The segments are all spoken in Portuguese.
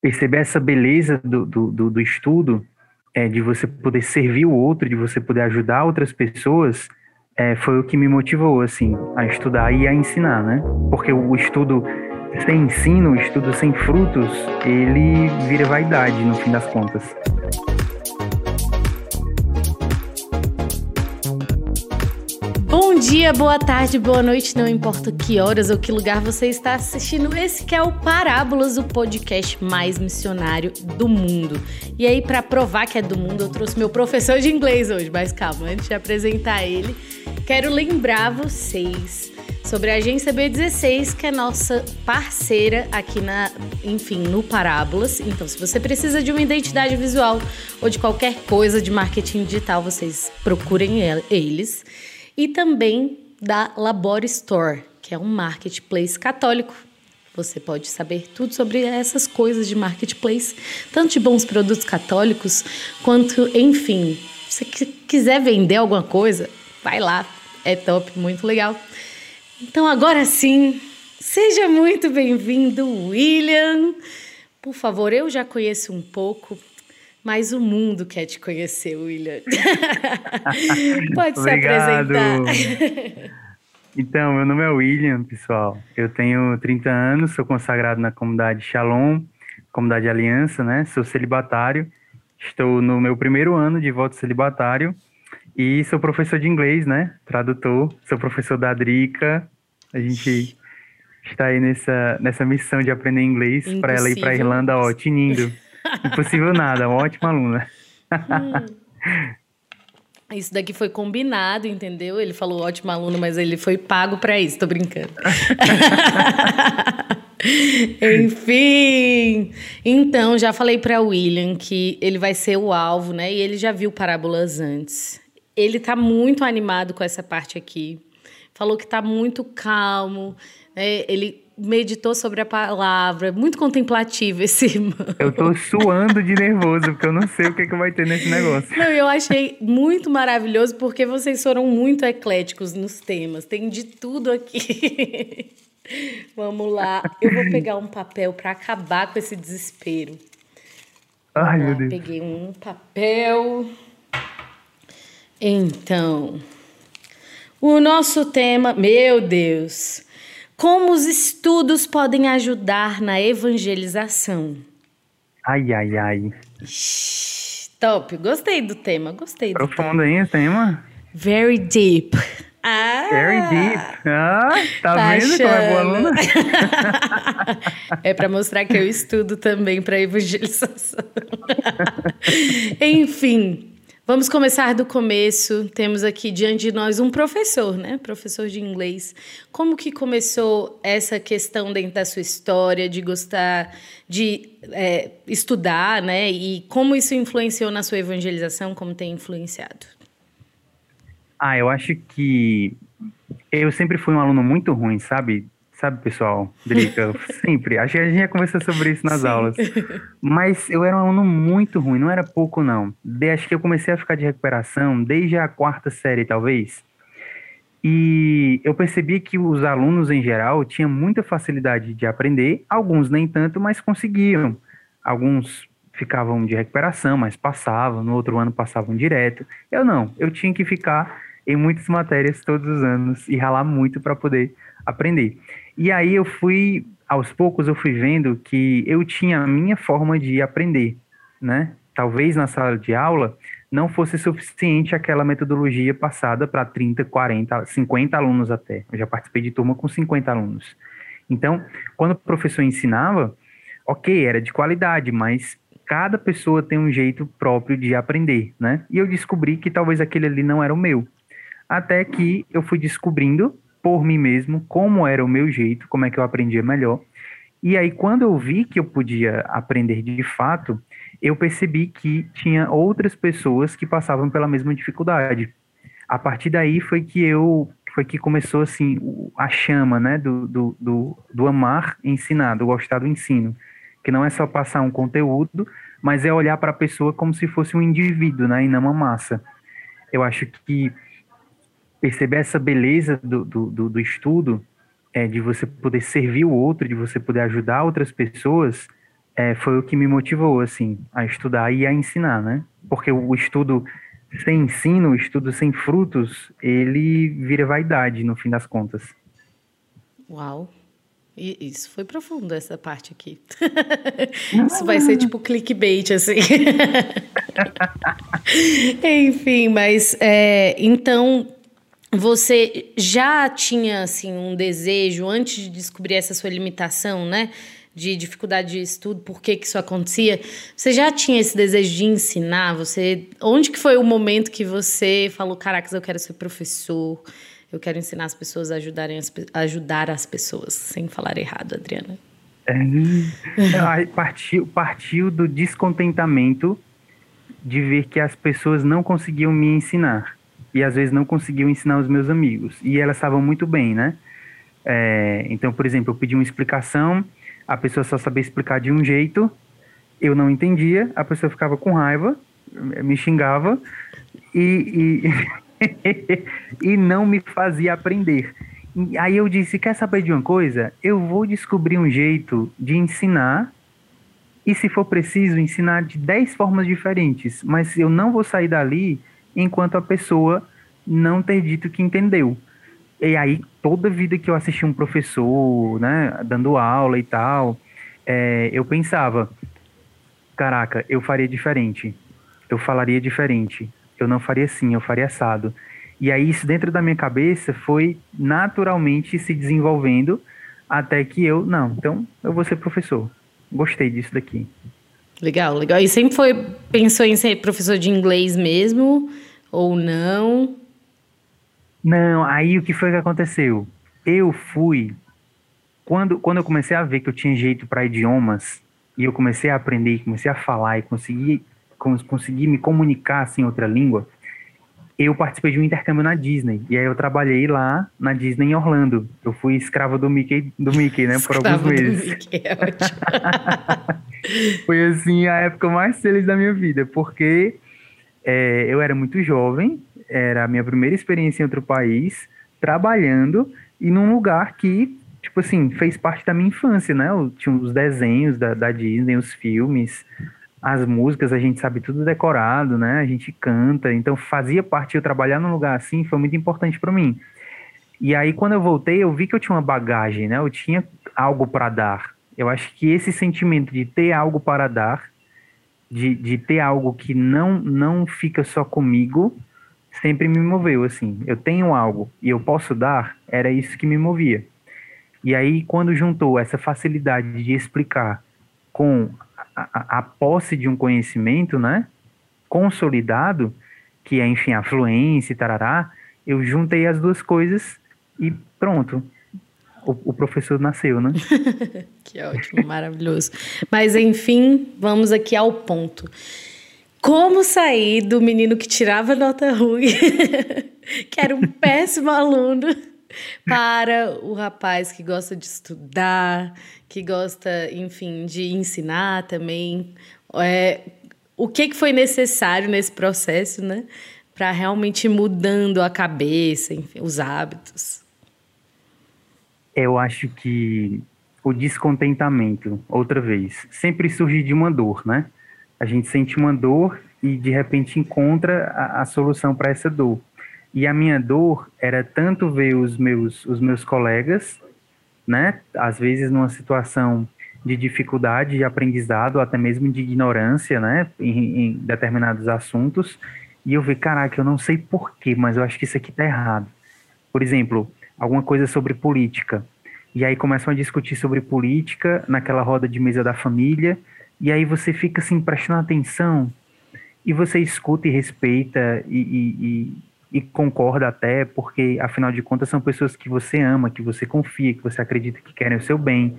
perceber essa beleza do, do, do, do estudo, é, de você poder servir o outro, de você poder ajudar outras pessoas, é, foi o que me motivou, assim, a estudar e a ensinar, né? Porque o estudo sem ensino, o estudo sem frutos, ele vira vaidade, no fim das contas. Dia, boa tarde, boa noite, não importa que horas ou que lugar você está assistindo. Esse que é o Parábolas, o podcast mais missionário do mundo. E aí, para provar que é do mundo, eu trouxe meu professor de inglês hoje, mas calma, antes de apresentar ele, quero lembrar vocês sobre a agência B16, que é nossa parceira aqui na, enfim, no Parábolas. Então, se você precisa de uma identidade visual ou de qualquer coisa de marketing digital, vocês procurem eles e também da Labor Store, que é um marketplace católico. Você pode saber tudo sobre essas coisas de marketplace, tanto de bons produtos católicos, quanto, enfim, se você quiser vender alguma coisa, vai lá, é top, muito legal. Então, agora sim, seja muito bem-vindo, William. Por favor, eu já conheço um pouco, mas o mundo quer te conhecer, William. Pode se apresentar. então, meu nome é William, pessoal. Eu tenho 30 anos, sou consagrado na comunidade Shalom, comunidade Aliança, né? Sou celibatário. Estou no meu primeiro ano de voto celibatário e sou professor de inglês, né? Tradutor. Sou professor da Drica. A gente está aí nessa, nessa missão de aprender inglês para ela ir para Irlanda, ó, tinindo. Impossível nada, uma ótima aluna. Hum. Isso daqui foi combinado, entendeu? Ele falou ótima aluna, mas ele foi pago para isso, tô brincando. Enfim, então já falei para William que ele vai ser o alvo, né? E ele já viu parábolas antes. Ele tá muito animado com essa parte aqui. Falou que tá muito calmo. Né? Ele meditou sobre a palavra, muito contemplativo esse irmão. Eu tô suando de nervoso, porque eu não sei o que, que vai ter nesse negócio. Não, eu achei muito maravilhoso, porque vocês foram muito ecléticos nos temas, tem de tudo aqui. Vamos lá, eu vou pegar um papel para acabar com esse desespero. Ai, meu Deus. Peguei um papel. Então, o nosso tema, meu Deus, como os estudos podem ajudar na evangelização? Ai, ai, ai. Top, gostei do tema, gostei do Profundo aí o tema? Very deep. Ah, Very deep. Ah, tá, tá vendo achando. como é boa aluna? é para mostrar que eu estudo também para evangelização. Enfim, Vamos começar do começo. Temos aqui diante de nós um professor, né? Professor de inglês. Como que começou essa questão dentro da sua história de gostar de é, estudar, né? E como isso influenciou na sua evangelização? Como tem influenciado? Ah, eu acho que eu sempre fui um aluno muito ruim, sabe? Sabe, pessoal? Drica, sempre. Acho que a gente já conversou sobre isso nas Sim. aulas. Mas eu era um aluno muito ruim, não era pouco, não. De, acho que eu comecei a ficar de recuperação desde a quarta série, talvez. E eu percebi que os alunos, em geral, tinham muita facilidade de aprender, alguns nem tanto, mas conseguiam. Alguns ficavam de recuperação, mas passavam, no outro ano passavam direto. Eu não, eu tinha que ficar em muitas matérias todos os anos e ralar muito para poder aprender. E aí eu fui, aos poucos eu fui vendo que eu tinha a minha forma de aprender, né? Talvez na sala de aula não fosse suficiente aquela metodologia passada para 30, 40, 50 alunos até. Eu já participei de turma com 50 alunos. Então, quando o professor ensinava, ok, era de qualidade, mas cada pessoa tem um jeito próprio de aprender, né? E eu descobri que talvez aquele ali não era o meu. Até que eu fui descobrindo por mim mesmo, como era o meu jeito, como é que eu aprendia melhor. E aí, quando eu vi que eu podia aprender de fato, eu percebi que tinha outras pessoas que passavam pela mesma dificuldade. A partir daí foi que eu foi que começou assim a chama, né, do, do, do, do amar ensinar, do gostar do ensino, que não é só passar um conteúdo, mas é olhar para a pessoa como se fosse um indivíduo, né, e não uma massa. Eu acho que perceber essa beleza do, do, do, do estudo, é, de você poder servir o outro, de você poder ajudar outras pessoas, é, foi o que me motivou, assim, a estudar e a ensinar, né? Porque o estudo sem ensino, o estudo sem frutos, ele vira vaidade, no fim das contas. Uau! E isso foi profundo, essa parte aqui. isso vai ser tipo clickbait, assim. Enfim, mas é, então você já tinha assim um desejo antes de descobrir essa sua limitação, né? De dificuldade de estudo, por que, que isso acontecia? Você já tinha esse desejo de ensinar? Você, onde que foi o momento que você falou, caracas, eu quero ser professor? Eu quero ensinar as pessoas a ajudarem as, ajudar as pessoas, sem falar errado, Adriana. É, partiu, partiu do descontentamento de ver que as pessoas não conseguiam me ensinar e às vezes não conseguiam ensinar os meus amigos e elas estavam muito bem, né? É, então, por exemplo, eu pedi uma explicação, a pessoa só sabia explicar de um jeito, eu não entendia, a pessoa ficava com raiva, me xingava e, e, e não me fazia aprender. Aí eu disse: quer saber de uma coisa? Eu vou descobrir um jeito de ensinar e, se for preciso, ensinar de 10 formas diferentes, mas eu não vou sair dali enquanto a pessoa não ter dito que entendeu. E aí, toda vida que eu assisti um professor, né, dando aula e tal, é, eu pensava: caraca, eu faria diferente, eu falaria diferente, eu não faria assim, eu faria assado. E aí, isso dentro da minha cabeça foi naturalmente se desenvolvendo até que eu, não, então eu vou ser professor. Gostei disso daqui. Legal, legal. E sempre foi, pensou em ser professor de inglês mesmo ou não? Não, aí o que foi que aconteceu? Eu fui quando quando eu comecei a ver que eu tinha jeito para idiomas e eu comecei a aprender, comecei a falar e consegui consegui me comunicar assim em outra língua, eu participei de um intercâmbio na Disney. E aí eu trabalhei lá na Disney em Orlando. Eu fui escravo do Mickey, do Mickey, né? Por alguns meses. Do Mickey, é ótimo. Foi assim a época mais feliz da minha vida, porque é, eu era muito jovem, era a minha primeira experiência em outro país, trabalhando e num lugar que, tipo assim, fez parte da minha infância, né? Eu tinha os desenhos da, da Disney, os filmes, as músicas a gente sabe tudo decorado, né? A gente canta, então fazia parte eu trabalhar num lugar assim, foi muito importante para mim. E aí quando eu voltei, eu vi que eu tinha uma bagagem, né? Eu tinha algo para dar. Eu acho que esse sentimento de ter algo para dar, de, de ter algo que não não fica só comigo, sempre me moveu assim. Eu tenho algo e eu posso dar, era isso que me movia. E aí quando juntou essa facilidade de explicar com a, a posse de um conhecimento, né, consolidado, que é, enfim, a fluência e tarará, eu juntei as duas coisas e pronto. O, o professor nasceu, né? que ótimo, maravilhoso. Mas, enfim, vamos aqui ao ponto. Como sair do menino que tirava nota ruim, que era um péssimo aluno, para o rapaz que gosta de estudar, que gosta, enfim, de ensinar também. É, o que, que foi necessário nesse processo, né? Para realmente ir mudando a cabeça, enfim, os hábitos? Eu acho que o descontentamento, outra vez, sempre surge de uma dor, né? A gente sente uma dor e de repente encontra a, a solução para essa dor. E a minha dor era tanto ver os meus, os meus colegas, né, às vezes numa situação de dificuldade de aprendizado, até mesmo de ignorância, né, em, em determinados assuntos, e eu vi, caraca, eu não sei porquê, mas eu acho que isso aqui tá errado. Por exemplo, alguma coisa sobre política. E aí começam a discutir sobre política naquela roda de mesa da família, e aí você fica assim prestando atenção, e você escuta e respeita, e, e, e concorda até, porque afinal de contas são pessoas que você ama, que você confia, que você acredita que querem o seu bem.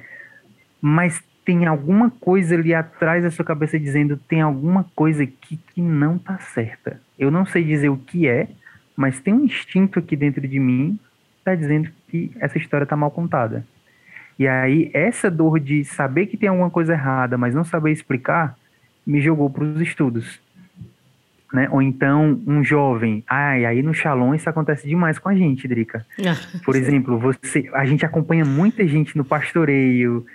Mas tem alguma coisa ali atrás da sua cabeça dizendo tem alguma coisa aqui que não tá certa. Eu não sei dizer o que é, mas tem um instinto aqui dentro de mim que tá dizendo que essa história tá mal contada. E aí essa dor de saber que tem alguma coisa errada, mas não saber explicar, me jogou para os estudos né? Ou então um jovem. Ai, aí no Shalom isso acontece demais com a gente, Drica. Ah, Por exemplo, você, a gente acompanha muita gente no pastoreio,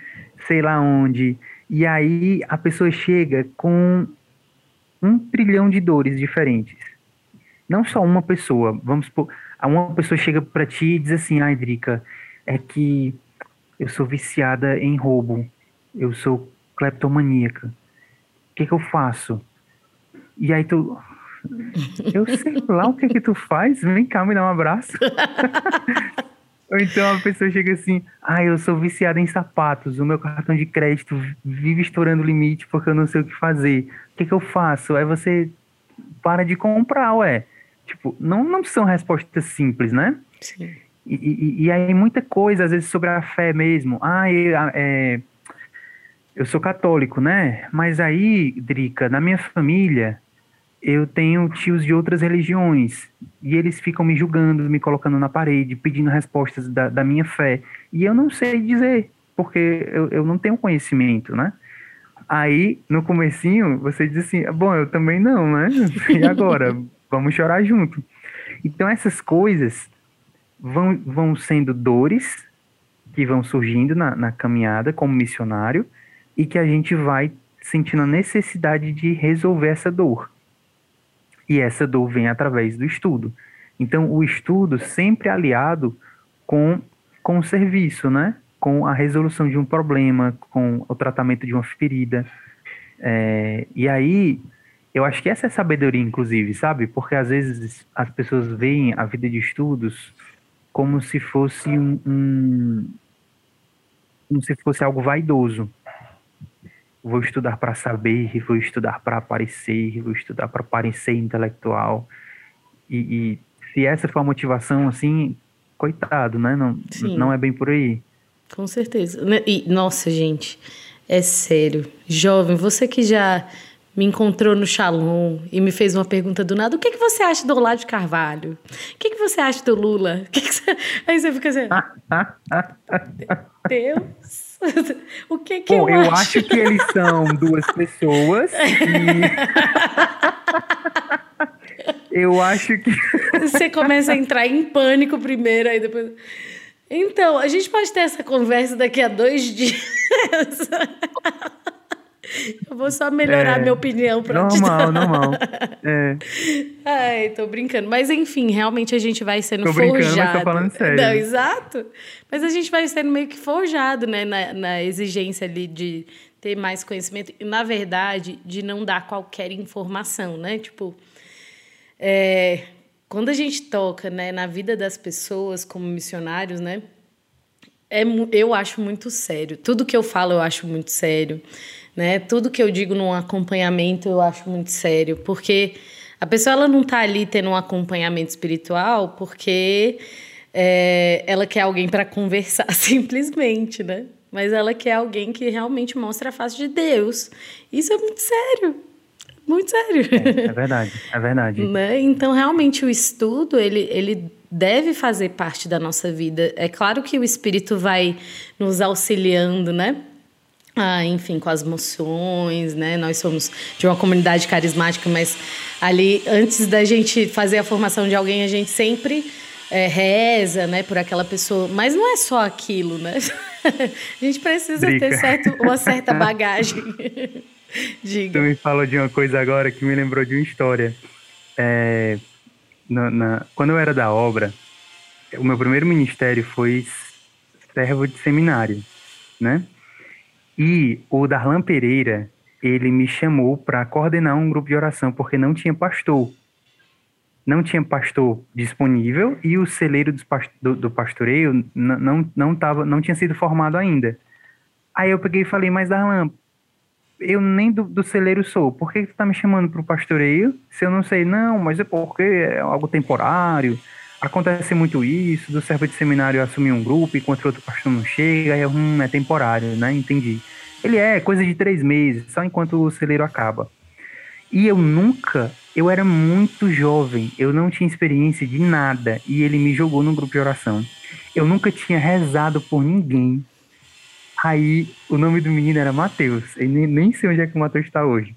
sei lá onde, E aí a pessoa chega com um trilhão de dores diferentes. Não só uma pessoa. Vamos supor, uma pessoa chega para ti e diz assim, ai, Drica, é que eu sou viciada em roubo. Eu sou cleptomaníaca. O que, que eu faço? E aí tu. Eu sei lá o que que tu faz. Vem cá, me dá um abraço. Ou então a pessoa chega assim, ah, eu sou viciada em sapatos, o meu cartão de crédito vive estourando o limite porque eu não sei o que fazer. O que, que eu faço? Aí você para de comprar, ué. Tipo, não, não são respostas simples, né? Sim. E, e, e aí muita coisa, às vezes, sobre a fé mesmo. Ah, eu, é, eu sou católico, né? Mas aí, Drica, na minha família, eu tenho tios de outras religiões e eles ficam me julgando, me colocando na parede, pedindo respostas da, da minha fé. E eu não sei dizer, porque eu, eu não tenho conhecimento, né? Aí, no comecinho, você diz assim, bom, eu também não, né? E agora? Vamos chorar junto. Então, essas coisas vão, vão sendo dores que vão surgindo na, na caminhada como missionário e que a gente vai sentindo a necessidade de resolver essa dor. E essa dor vem através do estudo. Então, o estudo sempre aliado com, com o serviço, né? Com a resolução de um problema, com o tratamento de uma ferida. É, e aí, eu acho que essa é sabedoria, inclusive, sabe? Porque às vezes as pessoas veem a vida de estudos como se fosse um, um como se fosse algo vaidoso. Vou estudar para saber, vou estudar para aparecer, vou estudar para parecer intelectual. E, e, se essa for a motivação, assim, coitado, né? Não, não é bem por aí. Com certeza. Né? E, nossa, gente, é sério. Jovem, você que já me encontrou no Shalom e me fez uma pergunta do nada: o que, que você acha do Olavo de Carvalho? O que, que você acha do Lula? Que que você... Aí você fica assim: Deus. O que que Bom, eu, eu acho? acho que eles são duas pessoas e... eu acho que você começa a entrar em pânico primeiro aí depois então a gente pode ter essa conversa daqui a dois dias eu vou só melhorar é, minha opinião para Normal, normal. É. Ai, tô brincando. Mas enfim, realmente a gente vai sendo tô forjado. Brincando, mas tô falando sério. Não, exato. Mas a gente vai sendo meio que forjado, né? Na, na exigência ali de ter mais conhecimento. E, na verdade, de não dar qualquer informação, né? Tipo, é, quando a gente toca né, na vida das pessoas como missionários, né? É, eu acho muito sério. Tudo que eu falo eu acho muito sério. Né? Tudo que eu digo num acompanhamento eu acho muito sério, porque a pessoa ela não está ali tendo um acompanhamento espiritual porque é, ela quer alguém para conversar simplesmente, né? Mas ela quer alguém que realmente mostre a face de Deus. Isso é muito sério. Muito sério. É, é verdade, é verdade. né? Então, realmente, o estudo, ele, ele deve fazer parte da nossa vida. É claro que o Espírito vai nos auxiliando, né? Ah, enfim, com as moções, né? Nós somos de uma comunidade carismática, mas ali, antes da gente fazer a formação de alguém, a gente sempre é, reza, né, por aquela pessoa. Mas não é só aquilo, né? a gente precisa ter certo, uma certa bagagem. Diga. Tu me falou de uma coisa agora que me lembrou de uma história. É, na, na, quando eu era da obra, o meu primeiro ministério foi servo de seminário, né? E o Darlan Pereira, ele me chamou para coordenar um grupo de oração, porque não tinha pastor. Não tinha pastor disponível e o celeiro do, do pastoreio não, não, tava, não tinha sido formado ainda. Aí eu peguei e falei, mas Darlan, eu nem do, do celeiro sou, por que, você tá me chamando para o pastoreio se eu não sei? Não, mas é porque é algo temporário, acontece muito isso, do servo de seminário assumir um grupo enquanto outro pastor não chega, aí hum, é temporário, né? Entendi. Ele é coisa de três meses, só enquanto o celeiro acaba. E eu nunca, eu era muito jovem, eu não tinha experiência de nada, e ele me jogou num grupo de oração. Eu nunca tinha rezado por ninguém. Aí o nome do menino era Mateus, eu nem, nem sei onde é que o Mateus está hoje.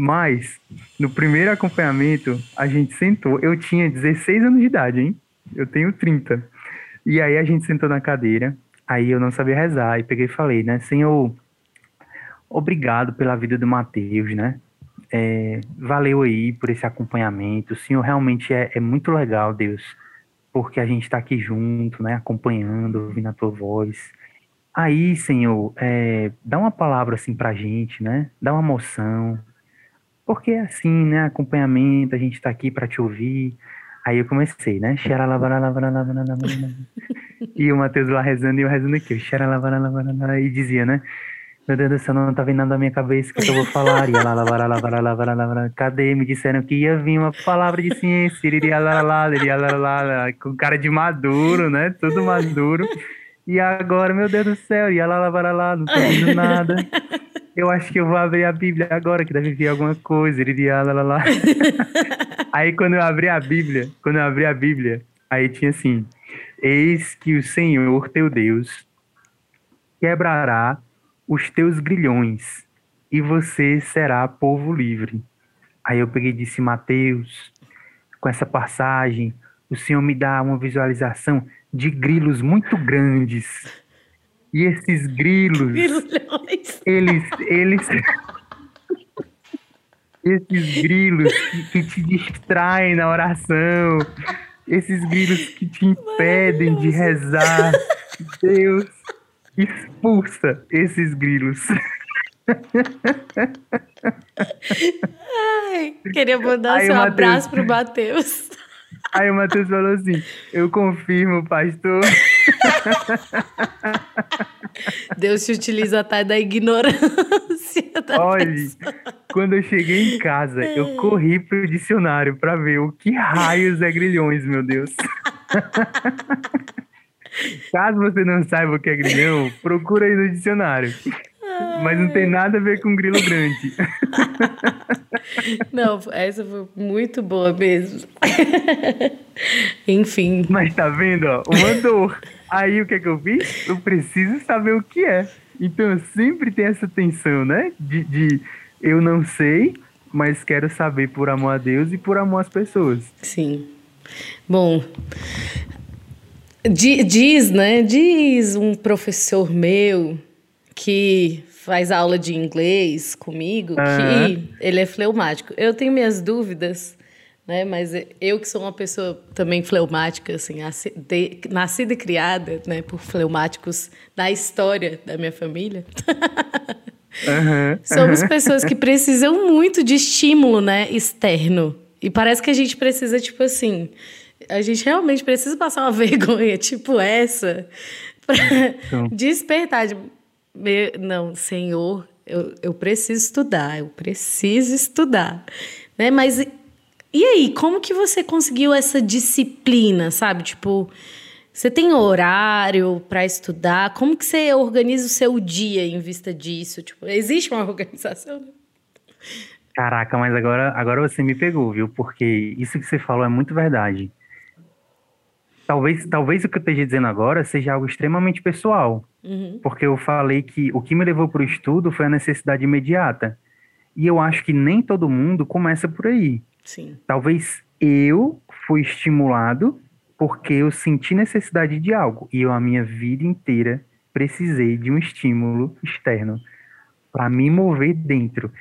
Mas, no primeiro acompanhamento, a gente sentou. Eu tinha 16 anos de idade, hein? Eu tenho 30. E aí a gente sentou na cadeira. Aí eu não sabia rezar. E peguei e falei, né? Senhor, obrigado pela vida do Mateus, né? É, valeu aí por esse acompanhamento. O Senhor realmente é, é muito legal, Deus, porque a gente está aqui junto, né? Acompanhando, ouvindo a tua voz. Aí, Senhor, é, dá uma palavra assim pra gente, né? Dá uma moção porque é assim, né? Acompanhamento, a gente tá aqui para te ouvir. Aí eu comecei, né? e o Matheus lá rezando e eu rezando aqui. E dizia, né? Meu Deus do céu, não tá vindo nada na minha cabeça é que eu vou falar. E lá, lá, lá, lá, lá, Cadê? Me disseram que ia vir uma palavra de ciência. Com cara de maduro, né? Tudo maduro. E agora, meu Deus do céu, ia lá, lá, lá, lá, não tô vindo nada. Eu acho que eu vou abrir a Bíblia agora, que deve vir alguma coisa. Iria lá, lá, lá. Aí quando eu abri a Bíblia, quando eu abri a Bíblia, aí tinha assim: Eis que o Senhor teu Deus quebrará os teus grilhões e você será povo livre. Aí eu peguei e disse, Mateus, com essa passagem, o Senhor me dá uma visualização de grilos muito grandes. E esses grilos, eles, eles, esses grilos que, que, te distraem na oração, esses grilos que te impedem de rezar, Deus, expulsa esses grilos. Ai, queria mandar seu Mateus, abraço pro Matheus. Aí o Matheus falou assim: Eu confirmo, pastor. Deus te utiliza até da ignorância. Da Olha, quando eu cheguei em casa, eu corri pro dicionário para ver o que raios é grilhões, meu Deus. Caso você não saiba o que é grilhão, procura aí no dicionário. Mas não tem nada a ver com grilo grande. Não, essa foi muito boa mesmo. Enfim. Mas tá vendo, ó, uma dor. Aí o que é que eu fiz? Eu preciso saber o que é. Então eu sempre tenho essa tensão, né? De, de eu não sei, mas quero saber por amor a Deus e por amor às pessoas. Sim. Bom, Diz, né? Diz um professor meu que faz aula de inglês comigo uhum. que ele é fleumático. Eu tenho minhas dúvidas, né? Mas eu que sou uma pessoa também fleumática, assim, nascida e criada, né, por fleumáticos na história da minha família. Uhum. Somos pessoas que precisam muito de estímulo, né, externo. E parece que a gente precisa, tipo assim, a gente realmente precisa passar uma vergonha tipo essa para então. despertar. De, não, Senhor, eu, eu preciso estudar, eu preciso estudar. Né? Mas e aí, como que você conseguiu essa disciplina, sabe? Tipo, você tem horário para estudar? Como que você organiza o seu dia em vista disso? Tipo, existe uma organização? Caraca, mas agora, agora você me pegou, viu? Porque isso que você falou é muito verdade. Talvez, talvez o que eu esteja dizendo agora seja algo extremamente pessoal, uhum. porque eu falei que o que me levou para o estudo foi a necessidade imediata. E eu acho que nem todo mundo começa por aí. Sim. Talvez eu fui estimulado porque eu senti necessidade de algo e eu a minha vida inteira precisei de um estímulo externo para me mover dentro.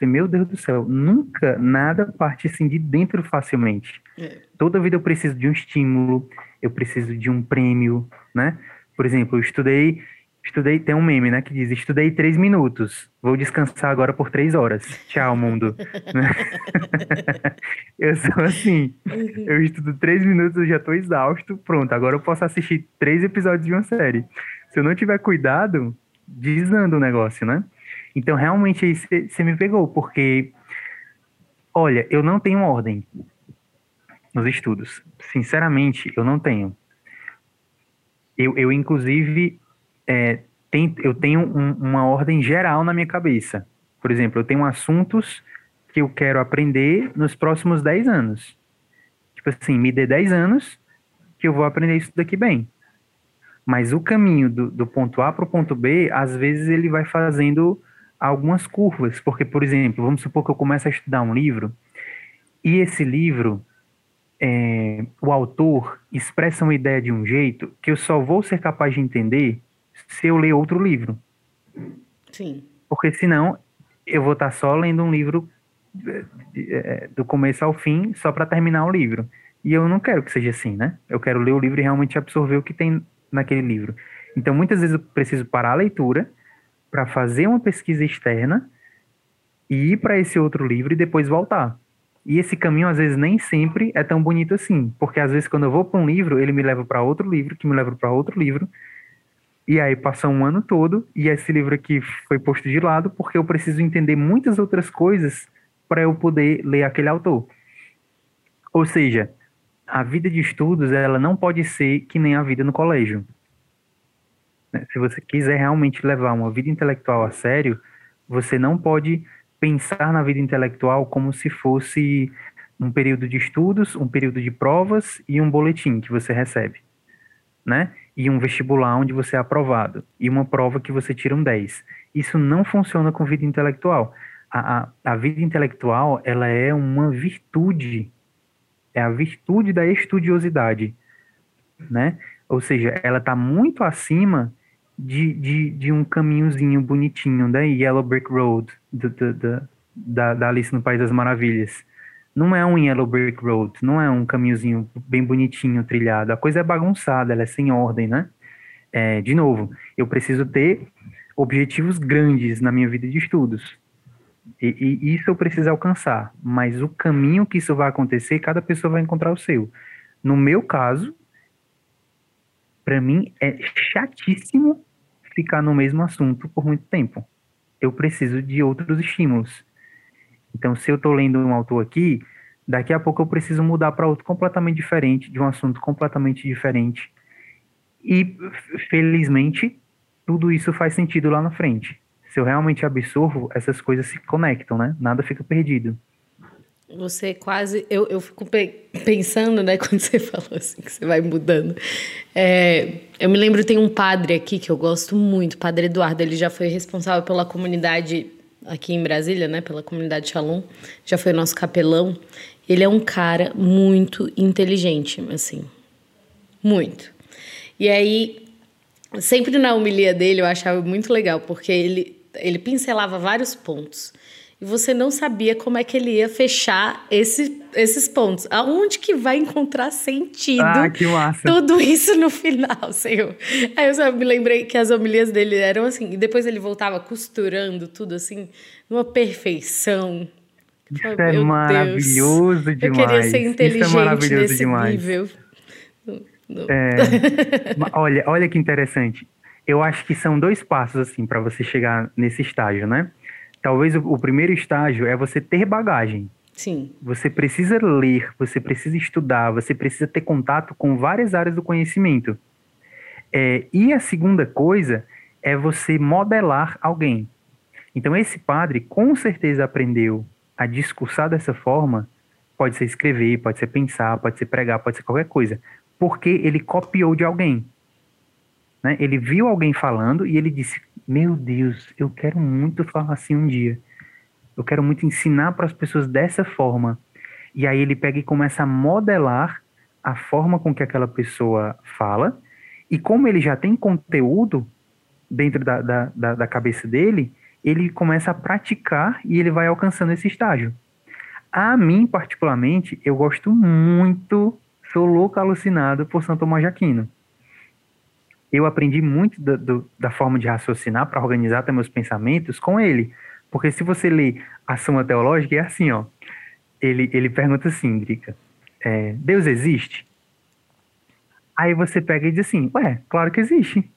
Meu Deus do céu, nunca nada parte assim de dentro facilmente. É. Toda vida eu preciso de um estímulo, eu preciso de um prêmio, né? Por exemplo, eu estudei, estudei, tem um meme, né, que diz, estudei três minutos, vou descansar agora por três horas. Tchau, mundo. eu sou assim, uhum. eu estudo três minutos, eu já tô exausto, pronto, agora eu posso assistir três episódios de uma série. Se eu não tiver cuidado, desanda o negócio, né? Então, realmente, aí você me pegou, porque, olha, eu não tenho ordem nos estudos. Sinceramente, eu não tenho. Eu, eu inclusive, é, eu tenho um, uma ordem geral na minha cabeça. Por exemplo, eu tenho assuntos que eu quero aprender nos próximos 10 anos. Tipo assim, me dê 10 anos que eu vou aprender isso daqui bem. Mas o caminho do, do ponto A para o ponto B, às vezes ele vai fazendo algumas curvas, porque, por exemplo, vamos supor que eu comece a estudar um livro e esse livro, é, o autor expressa uma ideia de um jeito que eu só vou ser capaz de entender se eu ler outro livro. Sim. Porque senão eu vou estar só lendo um livro é, é, do começo ao fim, só para terminar o livro. E eu não quero que seja assim, né? Eu quero ler o livro e realmente absorver o que tem naquele livro. Então, muitas vezes eu preciso parar a leitura para fazer uma pesquisa externa e ir para esse outro livro e depois voltar. E esse caminho, às vezes, nem sempre é tão bonito assim, porque às vezes, quando eu vou para um livro, ele me leva para outro livro, que me leva para outro livro, e aí passa um ano todo, e esse livro aqui foi posto de lado, porque eu preciso entender muitas outras coisas para eu poder ler aquele autor. Ou seja, a vida de estudos, ela não pode ser que nem a vida no colégio. Né? Se você quiser realmente levar uma vida intelectual a sério, você não pode pensar na vida intelectual como se fosse um período de estudos, um período de provas e um boletim que você recebe, né? E um vestibular onde você é aprovado e uma prova que você tira um 10. Isso não funciona com vida intelectual. A, a, a vida intelectual, ela é uma virtude, é a virtude da estudiosidade, né? Ou seja, ela está muito acima de, de, de um caminhozinho bonitinho da Yellow Brick Road, do, do, do, da, da Alice no País das Maravilhas. Não é um Yellow Brick Road, não é um caminhozinho bem bonitinho trilhado. A coisa é bagunçada, ela é sem ordem, né? É, de novo, eu preciso ter objetivos grandes na minha vida de estudos. E, e, isso eu preciso alcançar. Mas o caminho que isso vai acontecer, cada pessoa vai encontrar o seu. No meu caso, para mim é chatíssimo ficar no mesmo assunto por muito tempo. Eu preciso de outros estímulos. Então, se eu estou lendo um autor aqui, daqui a pouco eu preciso mudar para outro completamente diferente, de um assunto completamente diferente. E, felizmente, tudo isso faz sentido lá na frente. Se eu realmente absorvo, essas coisas se conectam, né? Nada fica perdido. Você quase. Eu, eu fico pensando, né, quando você falou assim, que você vai mudando. É, eu me lembro, tem um padre aqui que eu gosto muito, Padre Eduardo. Ele já foi responsável pela comunidade aqui em Brasília, né, pela comunidade Shalom. Já foi nosso capelão. Ele é um cara muito inteligente, assim. Muito. E aí, sempre na homilia dele, eu achava muito legal, porque ele, ele pincelava vários pontos e você não sabia como é que ele ia fechar esse, esses pontos. Aonde que vai encontrar sentido ah, que massa. tudo isso no final, Senhor? Aí eu só me lembrei que as homilias dele eram assim, e depois ele voltava costurando tudo assim, numa perfeição. Isso é maravilhoso Deus, demais. Eu queria ser inteligente é nesse demais. nível. É, olha, olha que interessante. Eu acho que são dois passos assim para você chegar nesse estágio, né? Talvez o, o primeiro estágio é você ter bagagem. Sim. Você precisa ler, você precisa estudar, você precisa ter contato com várias áreas do conhecimento. É, e a segunda coisa é você modelar alguém. Então, esse padre com certeza aprendeu a discursar dessa forma. Pode ser escrever, pode ser pensar, pode ser pregar, pode ser qualquer coisa. Porque ele copiou de alguém. Né? Ele viu alguém falando e ele disse: meu Deus, eu quero muito falar assim um dia. Eu quero muito ensinar para as pessoas dessa forma. E aí ele pega e começa a modelar a forma com que aquela pessoa fala. E como ele já tem conteúdo dentro da, da, da, da cabeça dele, ele começa a praticar e ele vai alcançando esse estágio. A mim, particularmente, eu gosto muito, sou louco alucinado por Santo Tomás de Aquino eu aprendi muito do, do, da forma de raciocinar para organizar até meus pensamentos com ele. Porque se você lê a Suma Teológica, é assim, ó. Ele, ele pergunta assim, Drica, é, Deus existe? Aí você pega e diz assim, ué, claro que existe.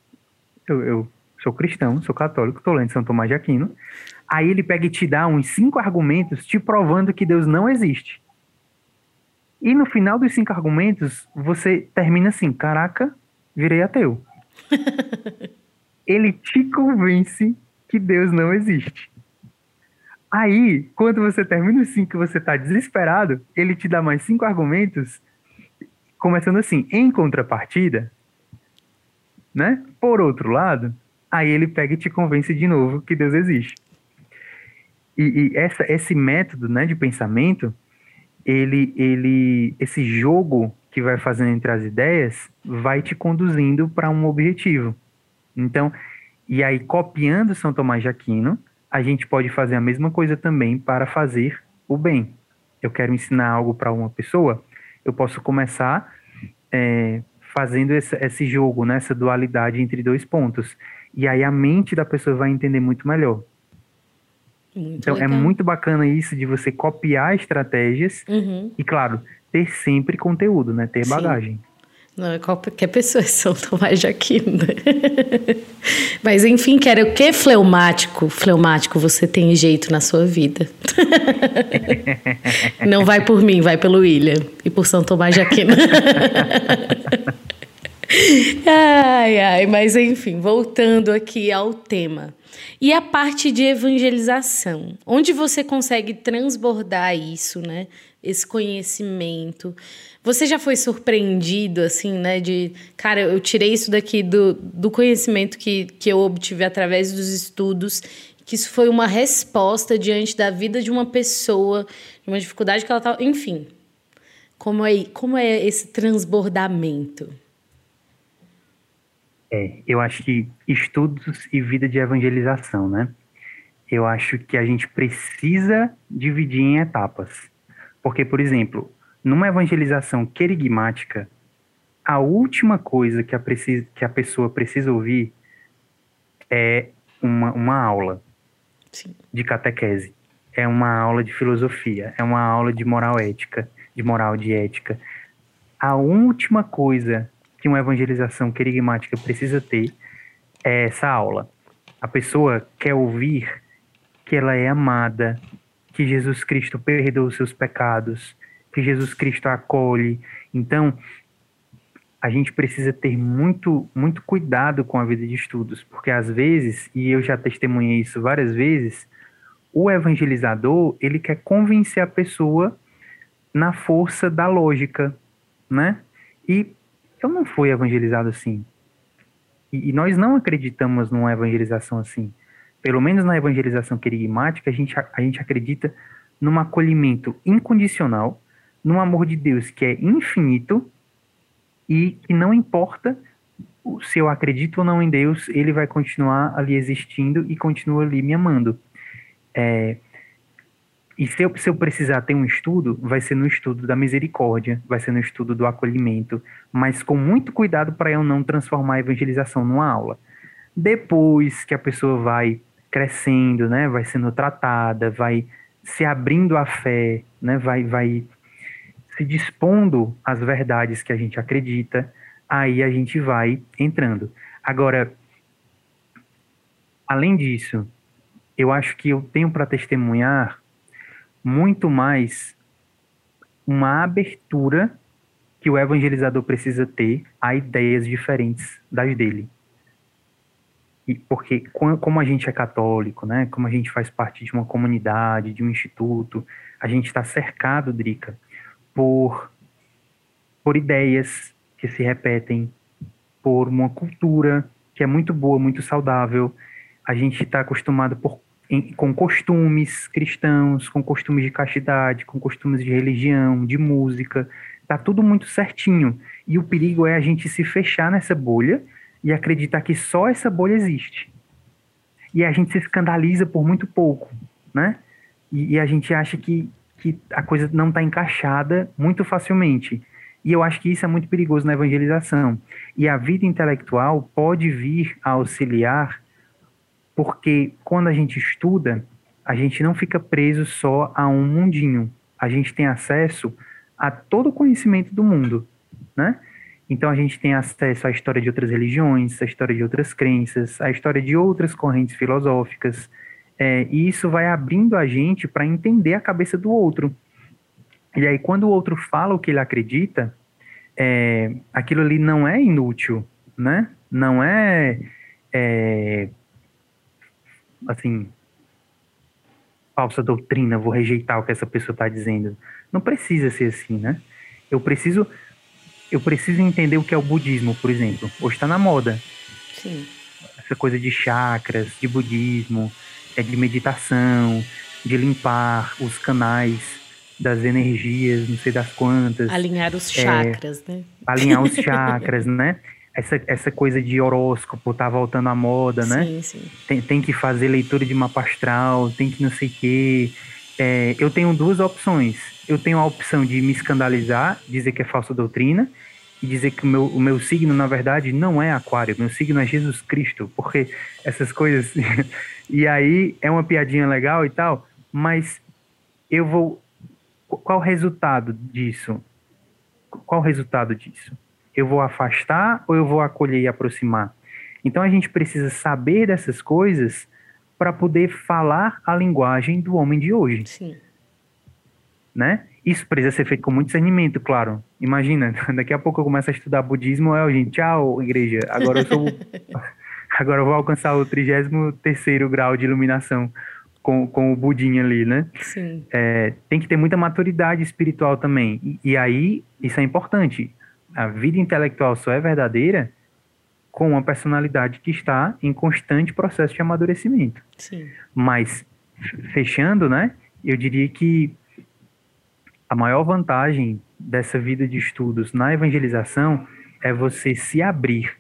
Eu, eu sou cristão, sou católico, estou lendo São Tomás de Aquino. Aí ele pega e te dá uns cinco argumentos te provando que Deus não existe. E no final dos cinco argumentos, você termina assim, caraca, virei ateu. ele te convence que Deus não existe. Aí, quando você termina os cinco que você está desesperado, ele te dá mais cinco argumentos, começando assim, em contrapartida, né? Por outro lado, aí ele pega e te convence de novo que Deus existe. E, e essa, esse método né, de pensamento, ele, ele, esse jogo que vai fazendo entre as ideias vai te conduzindo para um objetivo. Então, e aí copiando São Tomás de Aquino, a gente pode fazer a mesma coisa também para fazer o bem. Eu quero ensinar algo para uma pessoa, eu posso começar é, fazendo esse, esse jogo, né, essa dualidade entre dois pontos. E aí a mente da pessoa vai entender muito melhor. Muito então é legal. é muito bacana isso de você copiar estratégias uhum. e, claro, ter sempre conteúdo, né? Ter Sim. bagagem. Não é qualquer pessoa, é São Tomás de Aquino. Né? Mas enfim, quero o que fleumático? Fleumático, você tem jeito na sua vida. Não vai por mim, vai pelo William e por São Tomás de Aquino. ai, ai, mas enfim, voltando aqui ao tema. E a parte de evangelização, onde você consegue transbordar isso, né? Esse conhecimento. Você já foi surpreendido, assim, né? De, cara, eu tirei isso daqui do, do conhecimento que, que eu obtive através dos estudos, que isso foi uma resposta diante da vida de uma pessoa, de uma dificuldade que ela estava. Enfim. Como é, como é esse transbordamento? É, eu acho que estudos e vida de evangelização, né? Eu acho que a gente precisa dividir em etapas. Porque, por exemplo, numa evangelização querigmática, a última coisa que a, precisa, que a pessoa precisa ouvir é uma, uma aula Sim. de catequese. É uma aula de filosofia, é uma aula de moral ética, de moral de ética. A última coisa que uma evangelização querigmática precisa ter é essa aula. A pessoa quer ouvir que ela é amada, que Jesus Cristo perdoa os seus pecados, que Jesus Cristo acolhe. Então, a gente precisa ter muito, muito cuidado com a vida de estudos, porque às vezes, e eu já testemunhei isso várias vezes, o evangelizador, ele quer convencer a pessoa na força da lógica, né? E eu não fui evangelizado assim. E, e, nós não acreditamos numa evangelização assim. Pelo menos na evangelização querigmática, a gente, a gente acredita num acolhimento incondicional, num amor de Deus que é infinito e que não importa se eu acredito ou não em Deus, ele vai continuar ali existindo e continua ali me amando. É, e se eu, se eu precisar ter um estudo, vai ser no estudo da misericórdia, vai ser no estudo do acolhimento, mas com muito cuidado para eu não transformar a evangelização numa aula. Depois que a pessoa vai crescendo, né, vai sendo tratada, vai se abrindo à fé, né, vai, vai se dispondo às verdades que a gente acredita, aí a gente vai entrando. Agora, além disso, eu acho que eu tenho para testemunhar muito mais uma abertura que o evangelizador precisa ter a ideias diferentes das dele. Porque como a gente é católico, né, como a gente faz parte de uma comunidade, de um instituto, a gente está cercado, Drica, por por ideias que se repetem, por uma cultura que é muito boa, muito saudável. A gente está acostumado por em, com costumes cristãos, com costumes de castidade, com costumes de religião, de música. Tá tudo muito certinho. E o perigo é a gente se fechar nessa bolha e acreditar que só essa bolha existe. E a gente se escandaliza por muito pouco, né? E, e a gente acha que, que a coisa não está encaixada muito facilmente. E eu acho que isso é muito perigoso na evangelização. E a vida intelectual pode vir a auxiliar porque quando a gente estuda, a gente não fica preso só a um mundinho. A gente tem acesso a todo o conhecimento do mundo, né? Então a gente tem acesso à história de outras religiões, à história de outras crenças, à história de outras correntes filosóficas, é, e isso vai abrindo a gente para entender a cabeça do outro. E aí quando o outro fala o que ele acredita, é, aquilo ali não é inútil, né? Não é, é assim, falsa doutrina, vou rejeitar o que essa pessoa está dizendo. Não precisa ser assim, né? Eu preciso, eu preciso entender o que é o budismo, por exemplo. Hoje está na moda. Sim. Essa coisa de chakras, de budismo, é de meditação, de limpar os canais das energias, não sei das quantas. Alinhar os é, chakras, é, né? Alinhar os chakras, né? essa, essa coisa de horóscopo tá voltando à moda, né? Sim, sim. Tem, tem que fazer leitura de mapa astral, tem que não sei o quê. É, eu tenho duas opções. Eu tenho a opção de me escandalizar, dizer que é falsa doutrina, e dizer que o meu, o meu signo, na verdade, não é aquário, meu signo é Jesus Cristo, porque essas coisas. e aí é uma piadinha legal e tal, mas eu vou. Qual o resultado disso? Qual o resultado disso? Eu vou afastar ou eu vou acolher e aproximar? Então a gente precisa saber dessas coisas para poder falar a linguagem do homem de hoje. Sim. Né? Isso precisa ser feito com muito discernimento, claro. Imagina, daqui a pouco eu começo a estudar budismo, é, gente, tchau, igreja. Agora eu sou. agora eu vou alcançar o 33 grau de iluminação com, com o budinho ali, né? Sim. É, tem que ter muita maturidade espiritual também. E, e aí, isso é importante a vida intelectual só é verdadeira com uma personalidade que está em constante processo de amadurecimento. Sim. Mas, fechando, né, eu diria que a maior vantagem dessa vida de estudos na evangelização é você se abrir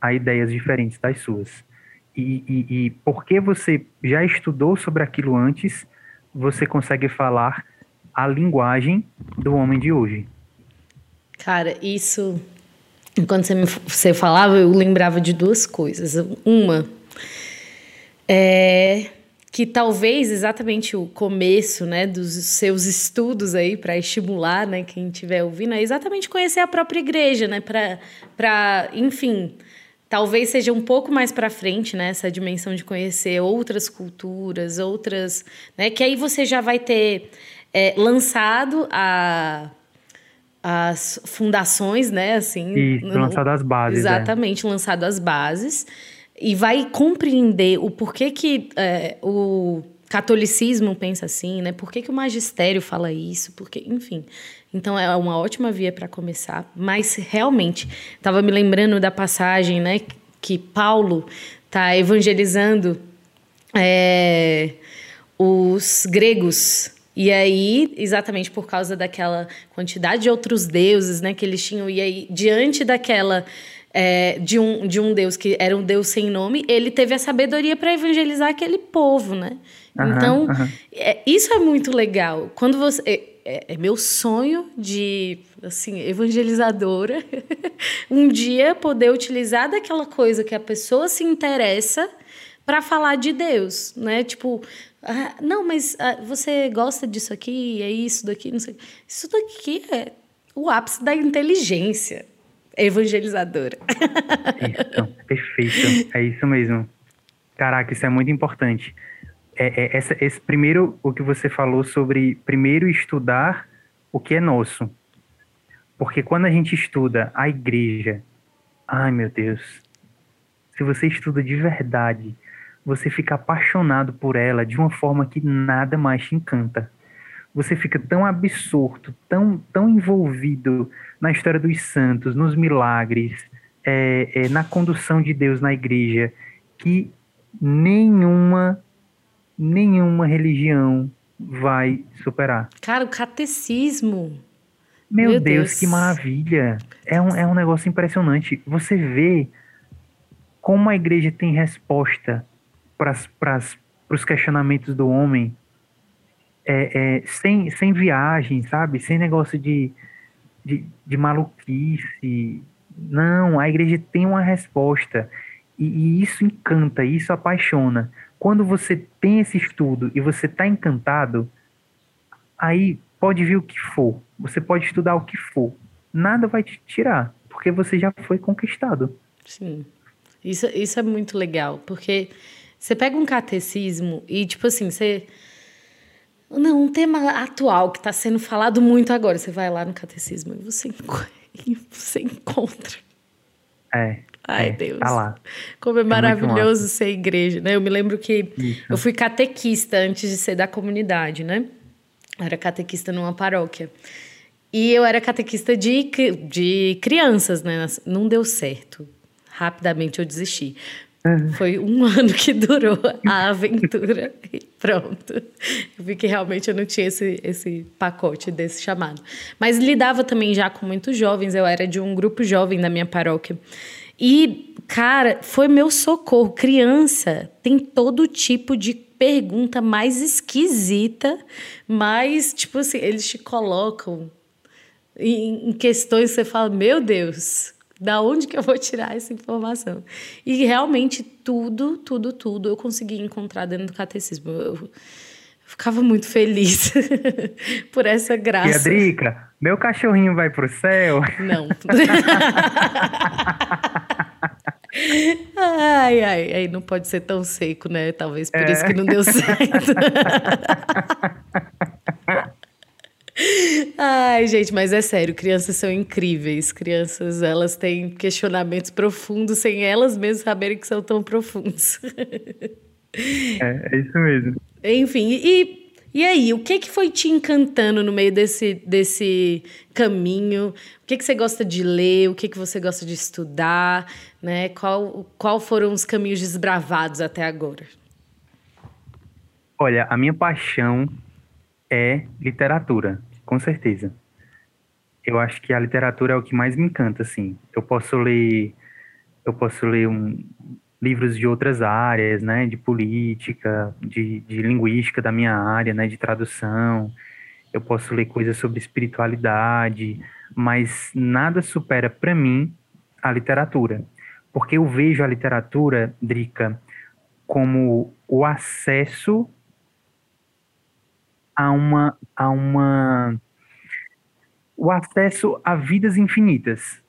a ideias diferentes das suas. E, e, e porque você já estudou sobre aquilo antes, você consegue falar a linguagem do homem de hoje. Cara, isso. Quando você, me, você falava, eu lembrava de duas coisas. Uma é que talvez exatamente o começo, né, dos seus estudos aí para estimular, né, quem estiver ouvindo, é exatamente conhecer a própria igreja, né, para para, enfim, talvez seja um pouco mais para frente, né, essa dimensão de conhecer outras culturas, outras, né, que aí você já vai ter é, lançado a as fundações, né? Assim, Isso, lançado as bases. É. Exatamente, é. lançado as bases. E vai compreender o porquê que é, o catolicismo pensa assim, né? Por que, que o magistério fala isso? Porque, enfim. Então é uma ótima via para começar. Mas realmente, estava me lembrando da passagem, né? Que Paulo está evangelizando é, os gregos e aí, exatamente por causa daquela quantidade de outros deuses, né, que eles tinham, e aí, diante daquela. É, de, um, de um Deus que era um Deus sem nome, ele teve a sabedoria para evangelizar aquele povo, né? Uhum, então, uhum. É, isso é muito legal. Quando você. É, é, é meu sonho de, assim, evangelizadora, um dia poder utilizar daquela coisa que a pessoa se interessa para falar de Deus, né? Tipo, ah, não, mas ah, você gosta disso aqui, é isso daqui, não sei. Isso daqui é o ápice da inteligência evangelizadora. Isso, perfeito. É isso mesmo. Caraca, isso é muito importante. É, é, essa, esse primeiro, o que você falou sobre primeiro estudar o que é nosso. Porque quando a gente estuda a igreja, ai meu Deus, se você estuda de verdade você fica apaixonado por ela de uma forma que nada mais te encanta. Você fica tão absorto, tão, tão envolvido na história dos santos, nos milagres, é, é, na condução de Deus na igreja, que nenhuma, nenhuma religião vai superar. Cara, o catecismo. Meu, Meu Deus, Deus, que maravilha! É um, é um negócio impressionante. Você vê como a igreja tem resposta para os questionamentos do homem é, é, sem, sem viagem, sabe? Sem negócio de, de, de, maluquice. Não, a igreja tem uma resposta. E, e, isso encanta, isso apaixona. Quando você tem esse estudo e você está encantado, aí pode vir o que for. Você pode estudar o que for. Nada vai te tirar, porque você já foi conquistado. Sim. Isso, isso é muito legal, porque você pega um catecismo e, tipo assim, você. Não, um tema atual que está sendo falado muito agora. Você vai lá no catecismo e você, você encontra. É. Ai, é, Deus. Tá lá. Como é, é maravilhoso ser igreja, né? Eu me lembro que Isso. eu fui catequista antes de ser da comunidade, né? Eu era catequista numa paróquia. E eu era catequista de, de crianças, né? Não deu certo. Rapidamente eu desisti. Foi um ano que durou a aventura e pronto. Eu vi que realmente eu não tinha esse, esse pacote desse chamado. Mas lidava também já com muitos jovens, eu era de um grupo jovem da minha paróquia. E, cara, foi meu socorro. Criança tem todo tipo de pergunta mais esquisita, mais, tipo assim, eles te colocam em, questões que você fala, meu Deus, da onde que eu vou tirar essa informação? E realmente tudo, tudo, tudo eu consegui encontrar dentro do catecismo. Eu, ficava muito feliz por essa graça. Adrica, meu cachorrinho vai pro céu? Não. ai, ai, ai, não pode ser tão seco, né? Talvez por é. isso que não deu certo. Ai, gente, mas é sério, crianças são incríveis. Crianças, elas têm questionamentos profundos sem elas mesmas saberem que são tão profundos. É, é isso mesmo. Enfim, e, e aí, o que que foi te encantando no meio desse, desse caminho? O que que você gosta de ler? O que que você gosta de estudar? Né? Qual, qual foram os caminhos desbravados até agora? Olha, a minha paixão é literatura, com certeza. Eu acho que a literatura é o que mais me encanta, assim. Eu posso ler, eu posso ler um, livros de outras áreas, né, de política, de, de linguística da minha área, né, de tradução. Eu posso ler coisas sobre espiritualidade, mas nada supera para mim a literatura, porque eu vejo a literatura, Drica, como o acesso a uma, a uma o acesso a vidas infinitas.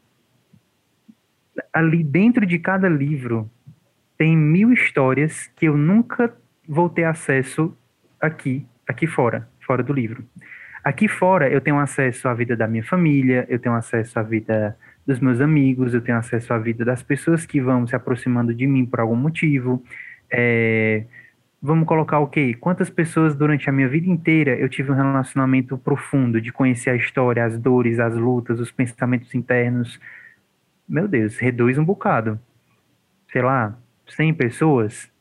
Ali dentro de cada livro tem mil histórias que eu nunca vou ter acesso aqui, aqui fora, fora do livro. Aqui fora eu tenho acesso à vida da minha família, eu tenho acesso à vida dos meus amigos, eu tenho acesso à vida das pessoas que vão se aproximando de mim por algum motivo. É, vamos colocar o quê? Quantas pessoas durante a minha vida inteira eu tive um relacionamento profundo de conhecer a história, as dores, as lutas, os pensamentos internos. Meu Deus, reduz um bocado. Sei lá, 100 pessoas?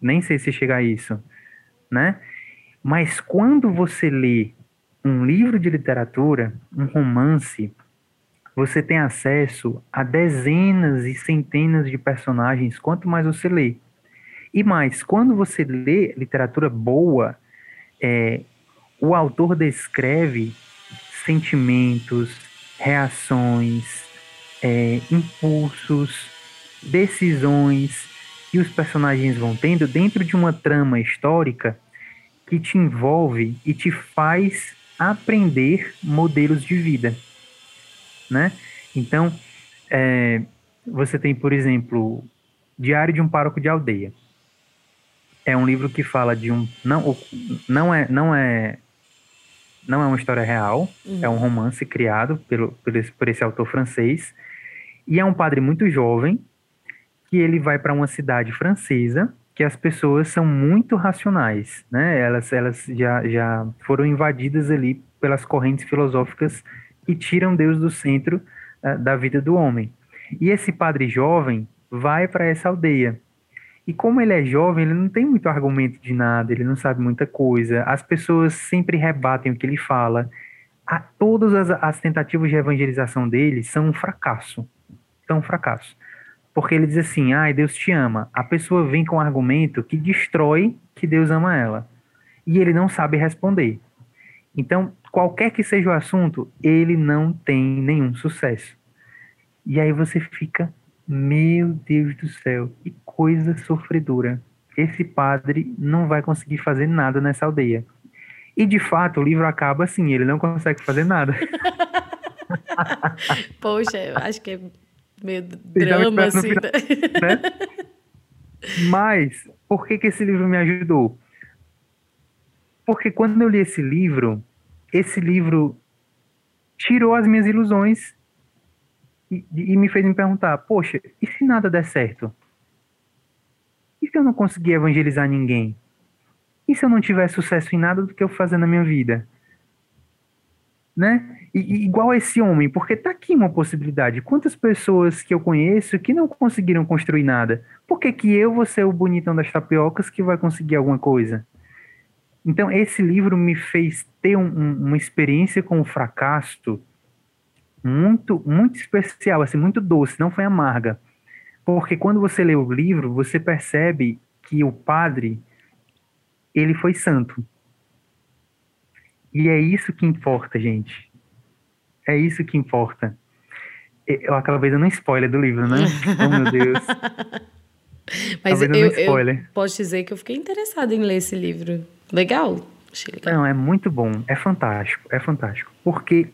Nem sei se chega a isso, né? Mas quando você lê um livro de literatura, um romance, você tem acesso a dezenas e centenas de personagens quanto mais você lê. E mais, quando você lê literatura boa, é, o autor descreve sentimentos, reações, é, impulsos, decisões que os personagens vão tendo dentro de uma trama histórica que te envolve e te faz aprender modelos de vida, né? Então, é, você tem, por exemplo, Diário de um Pároco de Aldeia é um livro que fala de um não não é não é não é uma história real, uhum. é um romance criado pelo, por, esse, por esse autor francês e é um padre muito jovem que ele vai para uma cidade francesa que as pessoas são muito racionais, né? Elas elas já já foram invadidas ali pelas correntes filosóficas que tiram Deus do centro uh, da vida do homem. E esse padre jovem vai para essa aldeia e como ele é jovem, ele não tem muito argumento de nada, ele não sabe muita coisa. As pessoas sempre rebatem o que ele fala. A, todas as, as tentativas de evangelização dele são um fracasso. São um fracasso. Porque ele diz assim: ai, Deus te ama. A pessoa vem com um argumento que destrói que Deus ama ela. E ele não sabe responder. Então, qualquer que seja o assunto, ele não tem nenhum sucesso. E aí você fica meu Deus do céu, que coisa sofredora. Esse padre não vai conseguir fazer nada nessa aldeia. E de fato, o livro acaba assim, ele não consegue fazer nada. Poxa, eu acho que é meio drama, assim. Final, né? Mas, por que, que esse livro me ajudou? Porque quando eu li esse livro, esse livro tirou as minhas ilusões e, e me fez me perguntar: poxa, e se nada der certo? E se eu não conseguir evangelizar ninguém? E se eu não tiver sucesso em nada do que eu fazer na minha vida? né? E, igual a esse homem, porque tá aqui uma possibilidade. Quantas pessoas que eu conheço que não conseguiram construir nada? Por que, que eu vou ser o bonitão das tapiocas que vai conseguir alguma coisa? Então, esse livro me fez ter um, um, uma experiência com o fracasso muito, muito especial, assim, muito doce, não foi amarga. Porque quando você lê o livro, você percebe que o padre, ele foi santo. E é isso que importa, gente. É isso que importa. Eu acabei dando um spoiler do livro, né? oh, meu Deus. Mas eu, eu, posso dizer que eu fiquei interessada em ler esse livro. Legal. legal. Não, é muito bom. É fantástico. É fantástico. Porque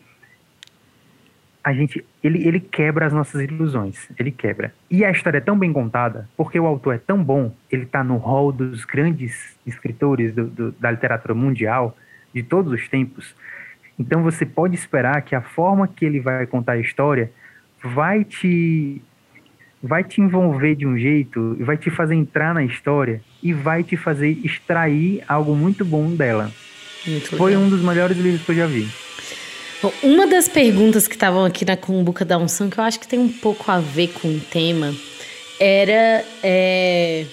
a gente ele, ele quebra as nossas ilusões, ele quebra. E a história é tão bem contada, porque o autor é tão bom, ele está no hall dos grandes escritores do, do, da literatura mundial de todos os tempos. Então você pode esperar que a forma que ele vai contar a história vai te vai te envolver de um jeito, vai te fazer entrar na história e vai te fazer extrair algo muito bom dela. Muito Foi um dos melhores livros que eu já vi. Bom, uma das perguntas que estavam aqui na Cumbuca da Unção, que eu acho que tem um pouco a ver com o tema, era é,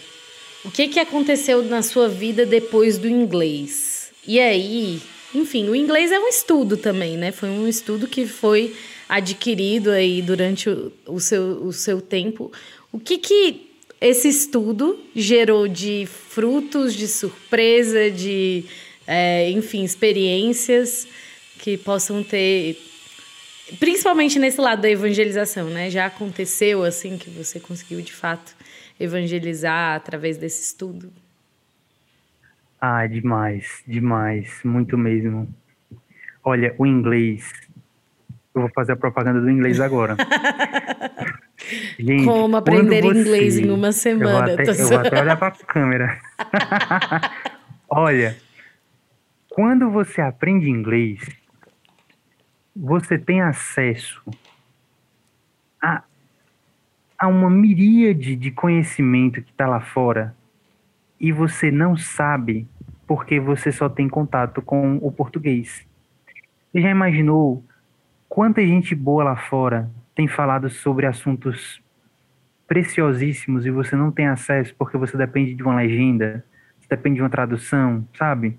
o que, que aconteceu na sua vida depois do inglês? E aí, enfim, o inglês é um estudo também, né? Foi um estudo que foi adquirido aí durante o, o seu, o seu tempo. O que que esse estudo gerou de frutos, de surpresa, de, é, enfim, experiências que possam ter principalmente nesse lado da evangelização, né? Já aconteceu assim que você conseguiu de fato evangelizar através desse estudo? Ah, demais, demais, muito mesmo. Olha, o inglês. Eu vou fazer a propaganda do inglês agora. Gente, Como aprender você... inglês em uma semana. Eu vou até, eu vou até olhar para a câmera. Olha, quando você aprende inglês, você tem acesso a, a uma miríade de conhecimento que está lá fora e você não sabe porque você só tem contato com o português. Você já imaginou quanta gente boa lá fora tem falado sobre assuntos preciosíssimos e você não tem acesso porque você depende de uma legenda, você depende de uma tradução, sabe?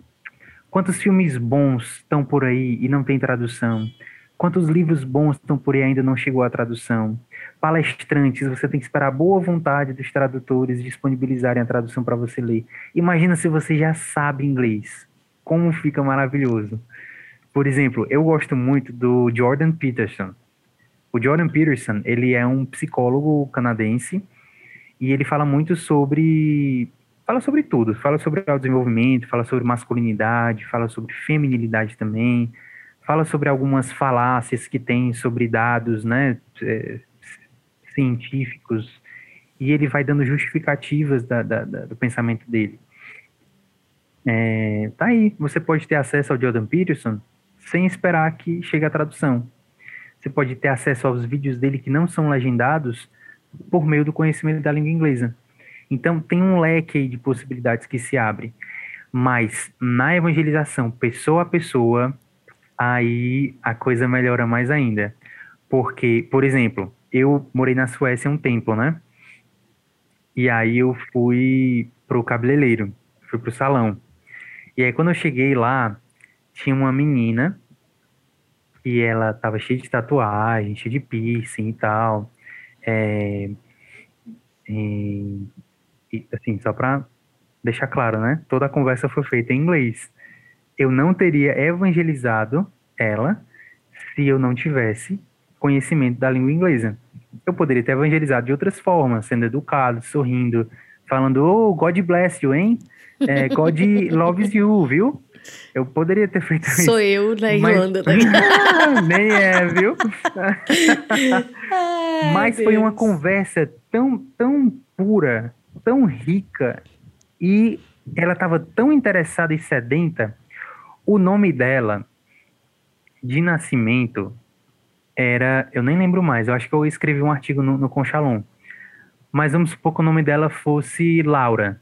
Quantos filmes bons estão por aí e não tem tradução? Quantos livros bons estão por aí e ainda não chegou à tradução? Palestrantes, você tem que esperar a boa vontade dos tradutores disponibilizarem a tradução para você ler. Imagina se você já sabe inglês. Como fica maravilhoso. Por exemplo, eu gosto muito do Jordan Peterson. O Jordan Peterson, ele é um psicólogo canadense e ele fala muito sobre fala sobre tudo, fala sobre o desenvolvimento, fala sobre masculinidade, fala sobre feminilidade também, fala sobre algumas falácias que tem sobre dados, né, é, científicos, e ele vai dando justificativas da, da, da, do pensamento dele. É, tá aí, você pode ter acesso ao Jordan Peterson sem esperar que chegue a tradução. Você pode ter acesso aos vídeos dele que não são legendados por meio do conhecimento da língua inglesa. Então, tem um leque de possibilidades que se abre. Mas na evangelização, pessoa a pessoa, aí a coisa melhora mais ainda. Porque, por exemplo, eu morei na Suécia um tempo, né? E aí eu fui pro cabeleireiro, fui pro salão. E aí quando eu cheguei lá, tinha uma menina e ela tava cheia de tatuagem, cheia de piercing e tal. É, e, e, assim, só para deixar claro, né? Toda a conversa foi feita em inglês. Eu não teria evangelizado ela se eu não tivesse conhecimento da língua inglesa. Eu poderia ter evangelizado de outras formas, sendo educado, sorrindo, falando, oh, God bless you, hein? É, God loves you, viu? Eu poderia ter feito isso. Sou eu na Irlanda. Mas... Nem é, viu? Ai, Mas Deus. foi uma conversa tão, tão pura, tão rica e ela estava tão interessada e sedenta. O nome dela, de nascimento, era. Eu nem lembro mais, eu acho que eu escrevi um artigo no, no Conchalon. Mas vamos supor que o nome dela fosse Laura.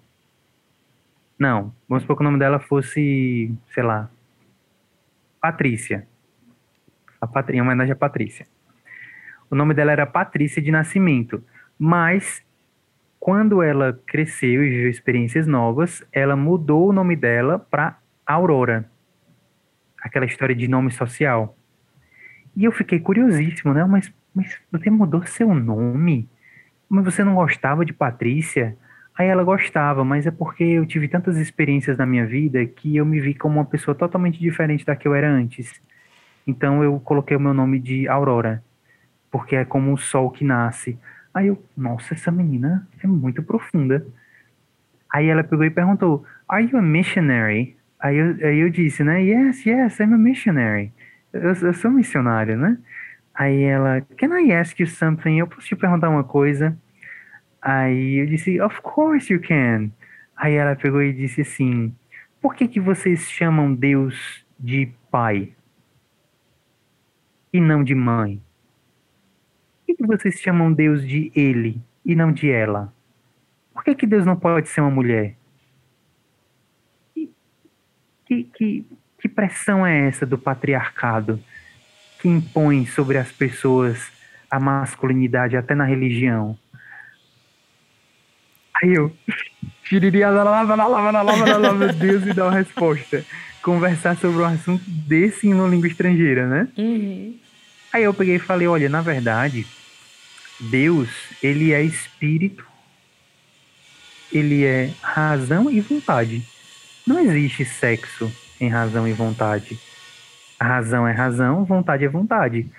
Não, vamos supor que o nome dela fosse, sei lá, Patrícia. a Patrícia, em homenagem a Patrícia. O nome dela era Patrícia de Nascimento, mas quando ela cresceu e viveu experiências novas, ela mudou o nome dela para Aurora. Aquela história de nome social. E eu fiquei curiosíssimo, né? Mas, mas você mudou seu nome? Mas você não gostava de Patrícia? Aí ela gostava, mas é porque eu tive tantas experiências na minha vida que eu me vi como uma pessoa totalmente diferente da que eu era antes. Então eu coloquei o meu nome de Aurora, porque é como o sol que nasce. Aí eu, nossa, essa menina é muito profunda. Aí ela pegou e perguntou, Are you a missionary? Aí eu, aí eu disse, né? Yes, yes, I'm a missionary. Eu, eu sou missionário, né? Aí ela, Can I ask you something? Eu posso te perguntar uma coisa? Aí eu disse, of course you can. Aí ela pegou e disse assim, por que que vocês chamam Deus de pai e não de mãe? Que, vocês chamam Deus de ele e não de ela? Por que que Deus não pode ser uma mulher? Que, que, que pressão é essa do patriarcado que impõe sobre as pessoas a masculinidade até na religião? Aí eu, xiriria, meu Deus, e dá uma resposta. Conversar sobre um assunto desse em uma língua estrangeira, né? Uhum. Aí eu peguei e falei, olha, na verdade, Deus, ele é espírito, ele é razão e vontade. Não existe sexo em razão e vontade. A razão é razão, vontade é vontade.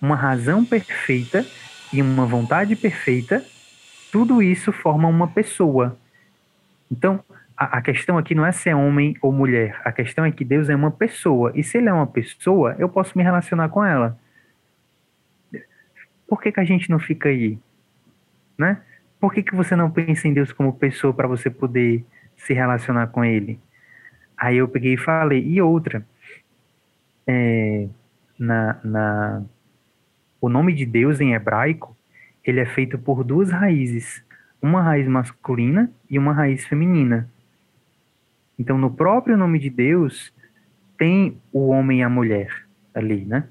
Uma razão perfeita e uma vontade perfeita tudo isso forma uma pessoa. Então, a, a, questão aqui não é se é homem ou mulher. A questão é que Deus é uma pessoa. E se ele é uma pessoa, eu posso me relacionar com ela. Por que, que a gente não fica aí? Né? Por que, que você não pensa em Deus como pessoa para você poder se relacionar com ele? Aí eu peguei e falei. E outra, é, na, na, o nome de Deus em hebraico ele é feito por duas raízes, uma raiz masculina e uma raiz feminina. Então, no próprio nome de Deus, tem o homem e a mulher ali, né?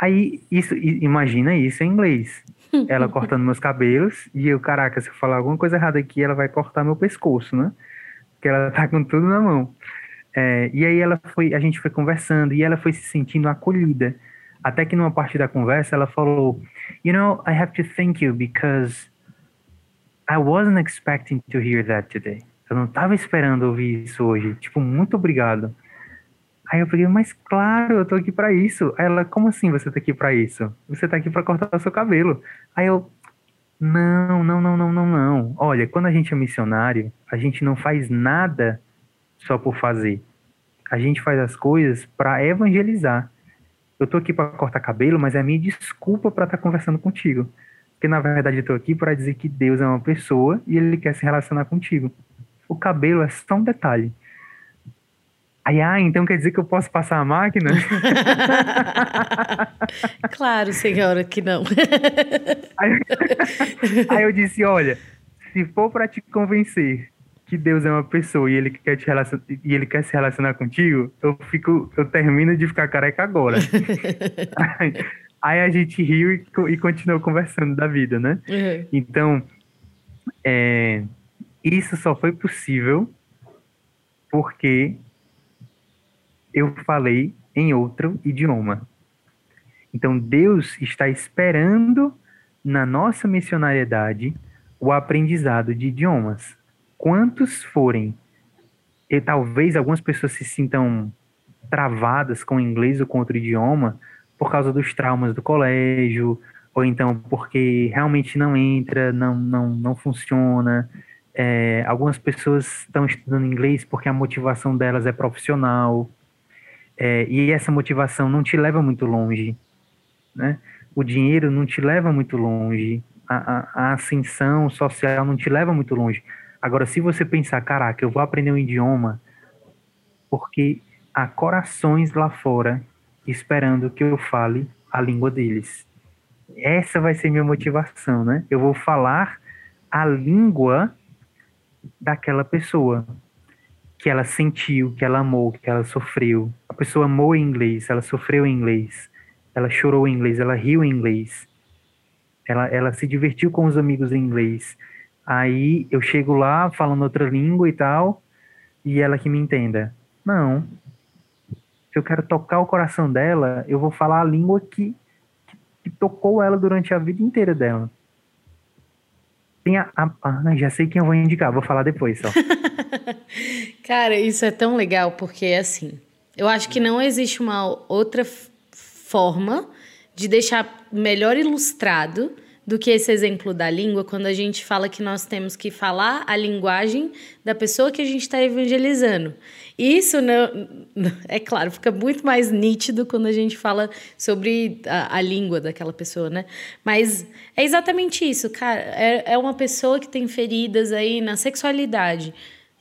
Aí, isso, imagina isso em inglês. Ela cortando meus cabelos e eu, caraca, se eu falar alguma coisa errada aqui, ela vai cortar meu pescoço, né? Porque ela tá com tudo na mão. É, e aí ela foi, a gente foi conversando e ela foi se sentindo acolhida. Até que numa parte da conversa ela falou: You know, I have to thank you because I wasn't expecting to hear that today. Eu não estava esperando ouvir isso hoje. Tipo, muito obrigado. Aí eu falei, mas claro, eu tô aqui para isso. Aí ela, como assim você tá aqui para isso? Você tá aqui para cortar o seu cabelo. Aí eu, não, não, não, não, não, não. Olha, quando a gente é missionário, a gente não faz nada só por fazer. A gente faz as coisas para evangelizar eu tô aqui para cortar cabelo, mas é a minha desculpa para estar tá conversando contigo. Porque na verdade eu tô aqui para dizer que Deus é uma pessoa e ele quer se relacionar contigo. O cabelo é só um detalhe. Aí, ah, então quer dizer que eu posso passar a máquina? claro, senhora, que não. aí, aí eu disse, olha, se for para te convencer que Deus é uma pessoa e ele quer te relacion... e ele quer se relacionar contigo, eu fico, eu termino de ficar careca agora. aí, aí, a gente riu e, e continuou conversando da vida, né? Uhum. Então, é, isso só foi possível porque eu falei em outro idioma. Então, Deus está esperando na nossa missionariedade o aprendizado de idiomas quantos forem, e talvez algumas pessoas se sintam travadas com o inglês ou com outro idioma por causa dos traumas do colégio, ou então porque realmente não entra, não, não, não funciona. É, algumas pessoas estão estudando inglês porque a motivação delas é profissional, é, e essa motivação não te leva muito longe, né? O dinheiro não te leva muito longe, a, a, a ascensão social não te leva muito longe. Agora, se você pensar, caraca, eu vou aprender um idioma porque há corações lá fora esperando que eu fale a língua deles. Essa vai ser minha motivação, né? Eu vou falar a língua daquela pessoa que ela sentiu, que ela amou, que ela sofreu, pessoa amou em inglês, ela sofreu em inglês, ela chorou em inglês, ela riu em inglês, ela, ela se divertiu com os amigos em inglês. Aí eu chego lá falando outra língua e tal, e ela que me entenda. Não. Se eu quero tocar o coração dela, eu vou falar a língua que, que tocou ela durante a vida inteira dela. Tem a, a, a, já sei quem eu vou indicar, vou falar depois só. Cara, isso é tão legal porque assim, eu acho que não existe uma outra forma de deixar melhor ilustrado do que esse exemplo da língua, quando a gente fala que nós temos que falar a linguagem da pessoa que a gente está evangelizando. Isso, não, é claro, fica muito mais nítido quando a gente fala sobre a, a língua daquela pessoa, né? Mas é exatamente isso, cara. É, é uma pessoa que tem feridas aí na sexualidade.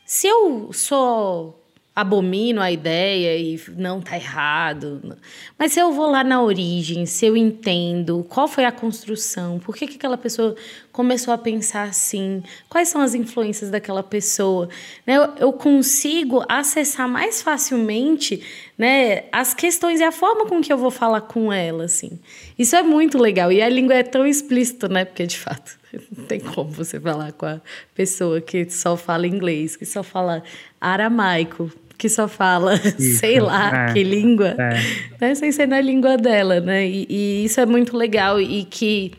Se eu sou abomino a ideia e não tá errado. Mas se eu vou lá na origem, se eu entendo qual foi a construção, por que, que aquela pessoa começou a pensar assim, quais são as influências daquela pessoa, né? eu, eu consigo acessar mais facilmente né, as questões e a forma com que eu vou falar com ela, assim. Isso é muito legal. E a língua é tão explícita, né? Porque, de fato, não tem como você falar com a pessoa que só fala inglês, que só fala aramaico que só fala, isso, sei lá, é, que língua, é. né? sem ser na língua dela, né? E, e, isso é muito legal e que,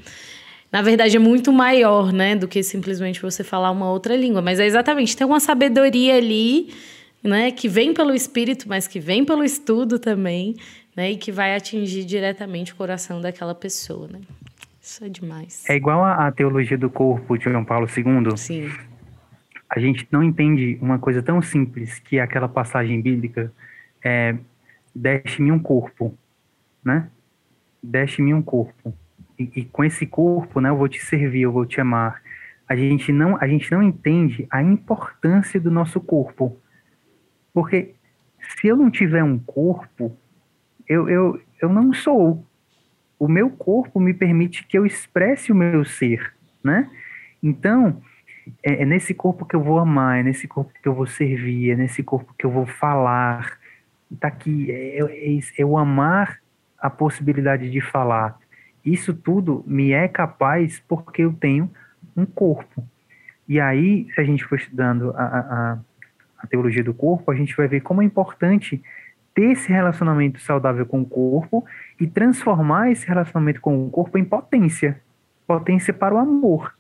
na verdade, é muito maior, né? Do que simplesmente você falar uma outra língua. Mas é exatamente, tem uma sabedoria ali, né? Que vem pelo espírito, mas que vem pelo estudo também, né? E que vai atingir diretamente o coração daquela pessoa, né? Isso é demais. É igual a, a teologia do corpo de João Paulo II. Sim a gente não entende uma coisa tão simples que é aquela passagem bíblica é, deixe-me um corpo, né? Deixe-me um corpo. E, e, com esse corpo, né, eu vou te servir, eu vou te amar. A gente não, a gente não entende a importância do nosso corpo. Porque se eu não tiver um corpo, eu, eu, eu não sou. O meu corpo me permite que eu expresse o meu ser, né? Então, é, é, nesse corpo que eu vou amar, é nesse corpo que eu vou servir, é nesse corpo que eu vou falar. Tá aqui, é, é, é, é o amar a possibilidade de falar. Isso tudo me é capaz porque eu tenho um corpo. E aí, se a gente for estudando a, a, a teologia do corpo, a gente vai ver como é importante ter esse relacionamento saudável com o corpo e transformar esse relacionamento com o corpo em potência potência para o amor.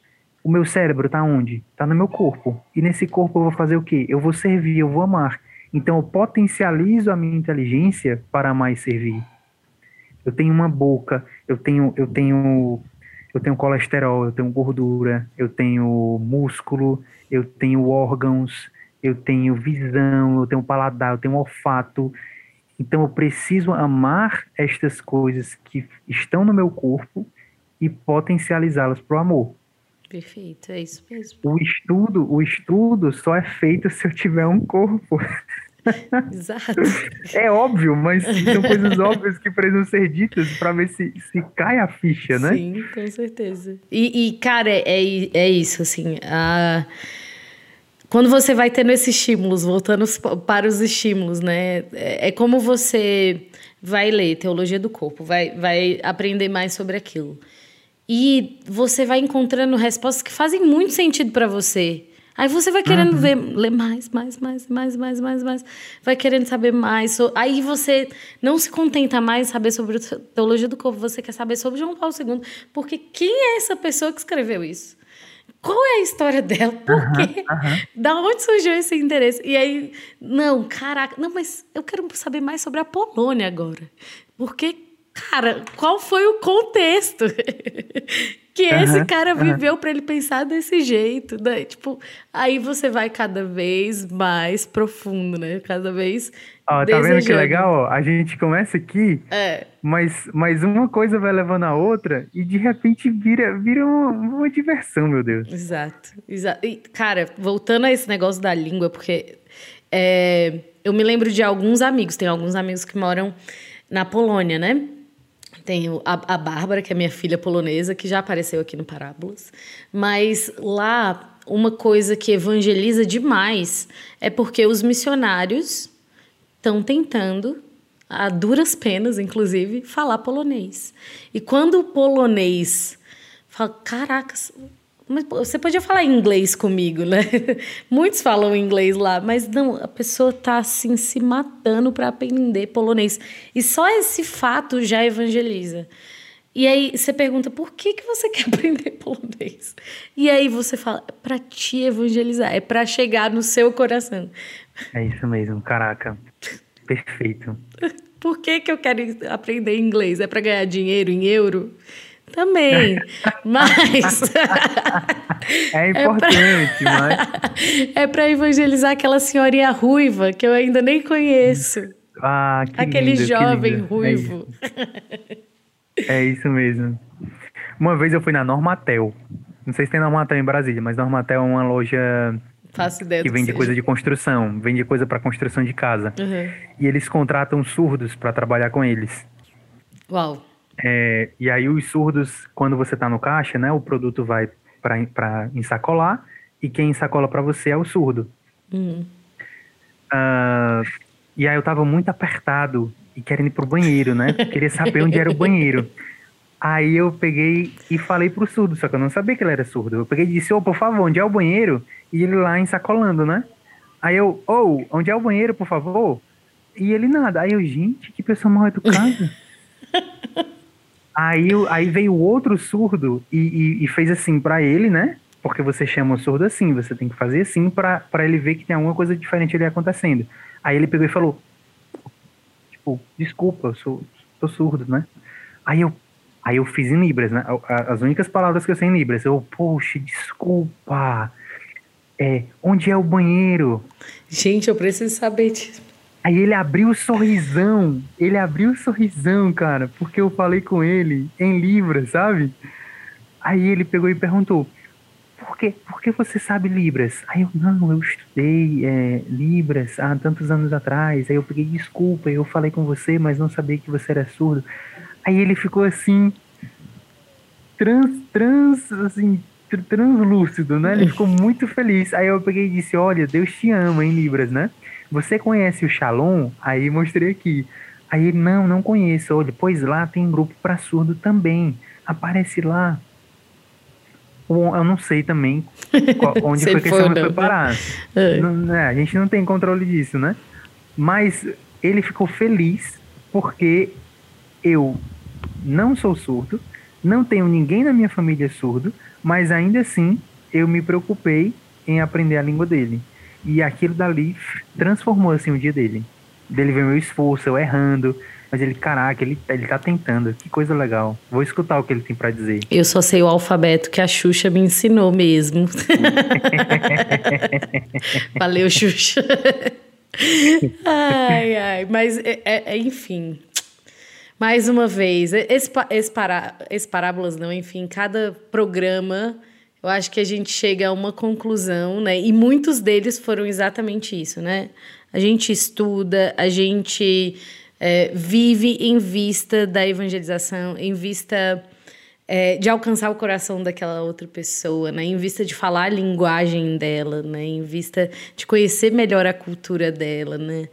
O meu cérebro está onde? Está no meu corpo. E nesse corpo eu vou fazer o quê? Eu vou servir, eu vou amar. Então eu potencializo a minha inteligência para mais servir. Eu tenho uma boca, eu tenho, eu tenho, eu tenho colesterol, eu tenho gordura, eu tenho músculo, eu tenho órgãos, eu tenho visão, eu tenho paladar, eu tenho olfato. Então eu preciso amar estas coisas que estão no meu corpo e potencializá-las para o amor. Perfeito, é isso mesmo. O estudo, o estudo só é feito se eu tiver um corpo. Exato. É óbvio, mas são coisas óbvias que precisam ser ditas para ver se, se cai a ficha, né? Sim, com certeza. E, e cara, é, é isso, assim. A... Quando você vai tendo esses estímulos, voltando para os estímulos, né? É, é como você vai ler Teologia do Corpo, vai, vai aprender mais sobre aquilo. E você vai encontrando respostas que fazem muito sentido para você. Aí você vai querendo uhum. ver, ler mais, mais, mais, mais, mais, mais, mais. Vai querendo saber mais. Aí você não se contenta mais saber sobre a teologia do corpo, você quer saber sobre João Paulo II. Porque quem é essa pessoa que escreveu isso? Qual é a história dela? Por quê? Uhum, Da onde surgiu esse interesse? E aí, não, caraca, não, mas eu quero saber mais sobre a Polônia agora. Porque Cara, qual foi o contexto que esse cara viveu para ele pensar desse jeito, né? Tipo, aí você vai cada vez mais profundo, né? Cada vez. Ó, tá vendo que legal? A gente começa aqui, é. mas, mas uma coisa vai levando a outra e de repente vira, vira uma, uma diversão, meu Deus. Exato, exato. E, cara, voltando a esse negócio da língua, porque é, eu me lembro de alguns amigos, tem alguns amigos que moram na Polônia, né? Tenho a, a Bárbara, que é minha filha polonesa, que já apareceu aqui no Parábolas. Mas lá, uma coisa que evangeliza demais é porque os missionários estão tentando a duras penas, inclusive, falar polonês. E quando o polonês fala, caracas, mas você podia falar inglês comigo, né? Muitos falam inglês lá, mas não, a pessoa tá assim se matando para aprender polonês. E só esse fato já evangeliza. E aí você pergunta, por que, que você quer aprender polonês? E aí você fala, é para te evangelizar, é para chegar no seu coração. É isso mesmo, caraca. Perfeito. Por que, que eu quero aprender inglês? É para ganhar dinheiro em euro? Também, mas. é importante, é pra... mas. É para evangelizar aquela senhorinha ruiva que eu ainda nem conheço. Ah, que Aquele lindo, jovem lindo. ruivo. É, é isso mesmo. Uma vez eu fui na Normatel. Não sei se tem Normatel em Brasília, mas Normatel é uma loja que vende coisa de construção, vende coisa para construção de casa. Uhum. E eles contratam surdos para trabalhar com eles. Uau. É, e aí os surdos, quando você está no caixa, né, o produto vai para ensacolar e quem ensacola para você é o surdo. Uhum. Uh, e aí eu estava muito apertado e querendo ir pro banheiro, né? Queria saber onde era o banheiro. Aí eu peguei e falei pro surdo, só que eu não sabia que ele era surdo. Eu peguei e disse, ô, oh, por favor, onde é o banheiro? E ele lá ensacolando, né? Aí eu, ô, oh, onde é o banheiro, por favor? E ele nada. Aí eu, gente, que pessoa mal educada. aí, aí veio outro surdo e, e, e fez assim para ele, né? Porque você chama o surdo assim, você tem que fazer assim para ele ver que tem alguma coisa diferente ali acontecendo. Aí ele pegou e falou, tipo, desculpa, eu sou, sou surdo, né? Aí eu, aí eu fiz em Libras, né? As únicas palavras que eu sei em Libras. Eu, poxa, desculpa. É, onde é o banheiro? Gente, eu preciso saber disso. Aí ele abriu o sorrisão. Ele abriu o sorrisão, cara, porque eu falei com ele em Libras, sabe? Aí ele pegou e perguntou: por que, por que você sabe Libras? Aí eu, não, eu estudei é, Libras há tantos anos atrás. Aí eu peguei desculpa, eu falei com você, mas não sabia que você era surdo. Aí ele ficou assim, trans, trans, assim, translúcido, né? Ele ficou muito feliz. Aí eu peguei e disse: Olha, Deus te ama em Libras, né? Você conhece o Shalom? Aí mostrei aqui. Aí ele: Não, não conheço. Olha, pois lá tem grupo para surdo também. Aparece lá. Eu não sei também qual, onde foi que esse homem foi parar. É. Não, né, a gente não tem controle disso, né? Mas ele ficou feliz porque eu não sou surdo, não tenho ninguém na minha família surdo, mas ainda assim eu me preocupei em aprender a língua dele. E aquilo dali transformou assim o dia dele. Dele ver meu esforço, eu errando, mas ele, caraca, ele, ele tá tentando. Que coisa legal. Vou escutar o que ele tem para dizer. Eu só sei o alfabeto que a Xuxa me ensinou mesmo. Valeu, Xuxa. ai, ai. Mas, é, é, é, enfim. Mais uma vez, esse, esse, para, esse parábolas não, enfim, cada programa eu acho que a gente chega a uma conclusão, né? E muitos deles foram exatamente isso, né? A gente estuda, a gente é, vive em vista da evangelização, em vista é, de alcançar o coração daquela outra pessoa, né? em vista de falar a linguagem dela, né? em vista de conhecer melhor a cultura dela. Né?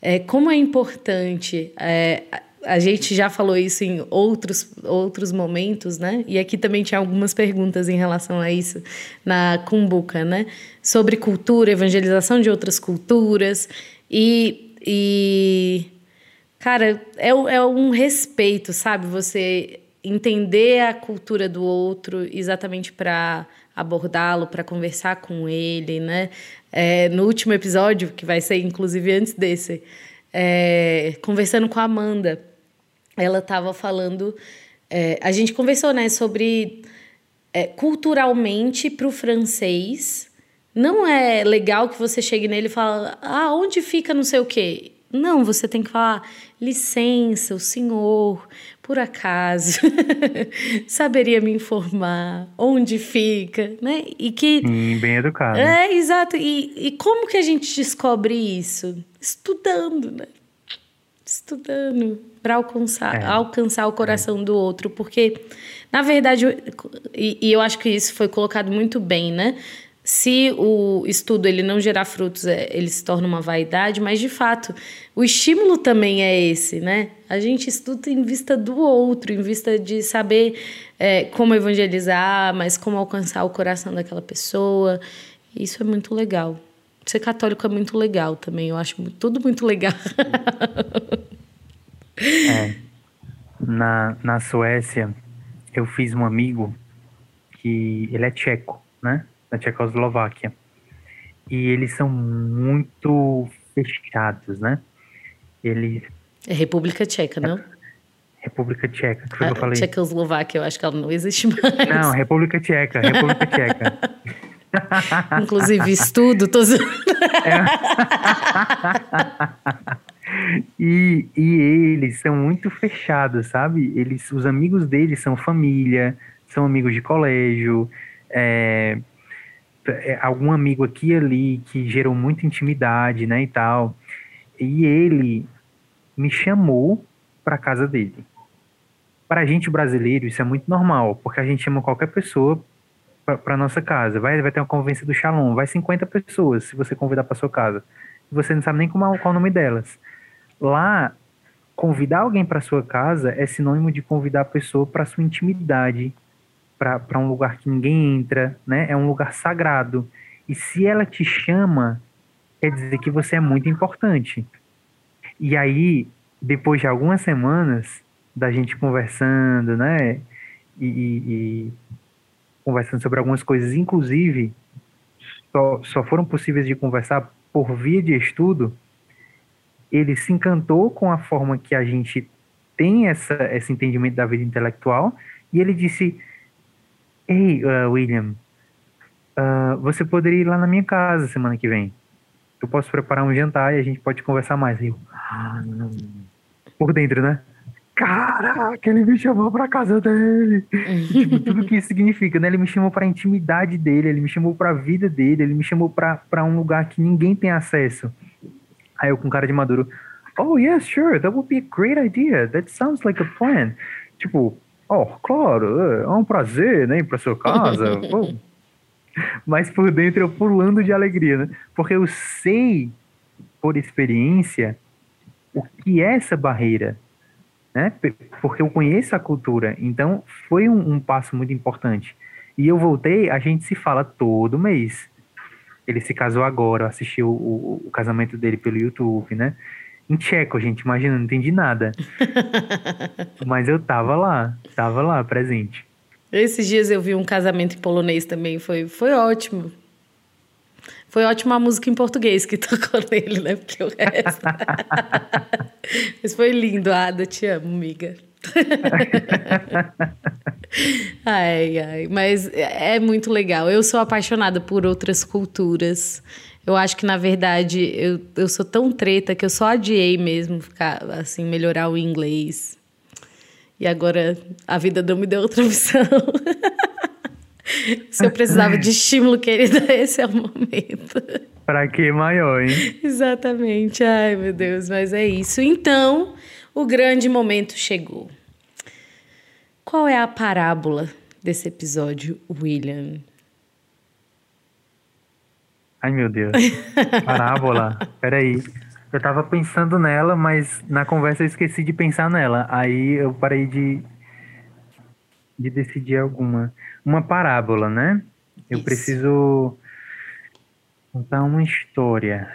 É, como é importante. É, a gente já falou isso em outros, outros momentos, né? E aqui também tinha algumas perguntas em relação a isso na Cumbuca, né? Sobre cultura, evangelização de outras culturas. E, e Cara, é, é um respeito, sabe? Você entender a cultura do outro exatamente para abordá-lo, para conversar com ele, né? É, no último episódio, que vai ser inclusive antes desse, é, conversando com a Amanda, ela estava falando. É, a gente conversou, né, sobre é, culturalmente para o francês. Não é legal que você chegue nele e fale, ah, onde fica não sei o quê? Não, você tem que falar, licença, o senhor, por acaso, saberia me informar onde fica, né? E que... Sim, bem educado. É, exato. E, e como que a gente descobre isso? Estudando, né? Estudando para alcançar, é. alcançar o coração é. do outro, porque, na verdade, e, e eu acho que isso foi colocado muito bem, né? se o estudo ele não gerar frutos, é, ele se torna uma vaidade, mas de fato, o estímulo também é esse, né? A gente estuda em vista do outro, em vista de saber é, como evangelizar, mas como alcançar o coração daquela pessoa. Isso é muito legal. Ser católico é muito legal também, eu acho tudo muito legal. é. Na, na Suécia, eu fiz um amigo que ele é tcheco, né? na Tchecoslováquia. E eles são muito fechados, né? Eles... É República Tcheca, não? República Tcheca, que foi que eu falei. Tchecoslováquia, eu acho que ela não existe mais. Não, República Tcheca, República Tcheca. Inclusive, estudo, tô... é. e, e eles são muito fechados, sabe? Eles, os amigos deles são família, são amigos de colégio, é, é, algum amigo aqui e ali que gerou muita intimidade, né, e tal. E ele me chamou para casa dele. Para a gente brasileiro isso é muito normal, porque a gente chama qualquer pessoa para nossa casa. Vai, vai ter uma convivência do Shalom, vai 50 pessoas se você convidar para sua casa. Você não sabe nem como, qual o nome delas. Lá, convidar alguém para sua casa é sinônimo de convidar a pessoa para sua intimidade, para um lugar que ninguém entra, né? É um lugar sagrado. E se ela te chama, quer dizer que você é muito importante. E aí, depois de algumas semanas da gente conversando, né? E, e conversando sobre algumas coisas, inclusive, só, só foram possíveis de conversar por via de estudo. Ele se encantou com a forma que a gente tem essa, esse entendimento da vida intelectual e ele disse: Ei, uh, William, uh, você poderia ir lá na minha casa semana que vem. Eu posso preparar um jantar e a gente pode conversar mais. Eu, ah, por dentro, né? Caraca, ele me chamou pra casa dele. tipo, tudo que isso significa, né? Ele me chamou pra intimidade dele, ele me chamou pra vida dele, ele me chamou pra, pra um lugar que ninguém tem acesso. Aí eu com cara de maduro, oh, yes, sure, that would be a great idea. That sounds like a plan. Tipo, Oh, claro, é, é um prazer, né, ir para sua casa. Mas por dentro eu pulando de alegria, né? Porque eu sei, por experiência, o que é essa barreira, né? Porque eu conheço a cultura. Então, foi um, um passo muito importante. E eu voltei, a gente se fala todo mês. Ele se casou agora, assistiu o, o, casamento dele pelo YouTube, né? em tcheco, gente. Imagina, não entendi nada. Mas eu tava lá, tava lá, presente. Esses dias eu vi um casamento em polonês também, foi, foi ótimo. Foi ótima a música em português que tocou nele, né? Porque o resto. Mas foi lindo, Ada, te amo, amiga. ai, ai, mas é muito legal. Eu sou apaixonada por outras culturas. Eu acho que, na verdade, eu, eu sou tão treta que eu só adiei mesmo ficar, assim, melhorar o inglês. E agora a vida não me deu outra opção. Se eu precisava de estímulo, querida, esse é o momento. Para que maior, hein? Exatamente. Ai, meu Deus, mas é isso. Então, o grande momento chegou. Qual é a parábola desse episódio, William? Ai, meu Deus. Parábola. Peraí. Eu tava pensando nela, mas na conversa eu esqueci de pensar nela. Aí eu parei de, de decidir alguma. Uma parábola, né? Eu Isso. preciso contar uma história.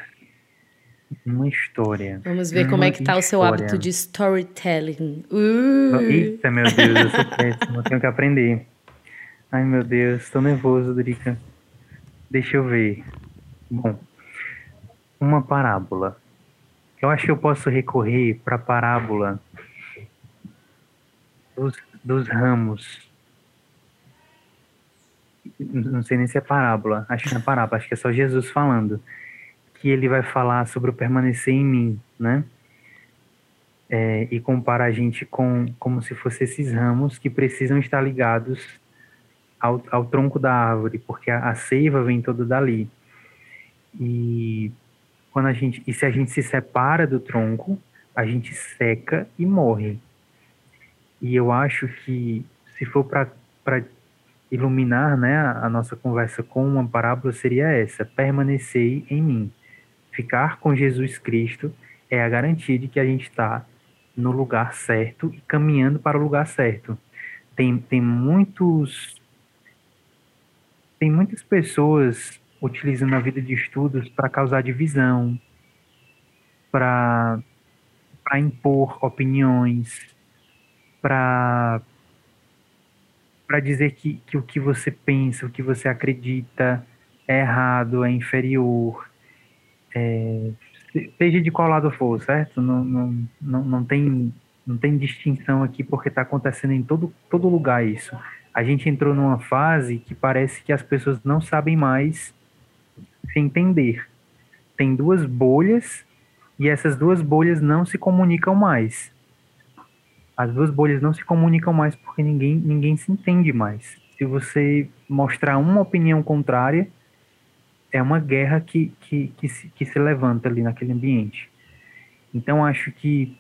Uma história. Vamos ver uma como é que tá história. o seu hábito de storytelling. Uh. Eita, meu Deus, eu sou péssimo. Eu tenho que aprender. Ai, meu Deus, tô nervoso, Drica. Deixa eu ver. Bom, uma parábola. Eu acho que eu posso recorrer para a parábola dos, dos ramos. Não sei nem se é parábola, acho que não é parábola, acho que é só Jesus falando. Que ele vai falar sobre o permanecer em mim, né? É, e compara a gente com como se fossem esses ramos que precisam estar ligados ao, ao tronco da árvore, porque a, a seiva vem toda dali. E quando a gente e se a gente se separa do tronco, a gente seca e morre. E eu acho que se for para iluminar né, a nossa conversa com uma parábola seria essa: permanecei em mim. Ficar com Jesus Cristo é a garantia de que a gente está no lugar certo e caminhando para o lugar certo. Tem, tem muitos. Tem muitas pessoas utilizando a vida de estudos para causar divisão, para impor opiniões, para para dizer que, que o que você pensa, o que você acredita é errado, é inferior, é, seja de qual lado for, certo? Não, não, não, não, tem, não tem distinção aqui porque está acontecendo em todo, todo lugar isso. A gente entrou numa fase que parece que as pessoas não sabem mais se entender. Tem duas bolhas e essas duas bolhas não se comunicam mais as duas bolhas não se comunicam mais porque ninguém, ninguém se entende mais. Se você mostrar uma opinião contrária, é uma guerra que, que, que, se, que se levanta ali naquele ambiente. Então, acho que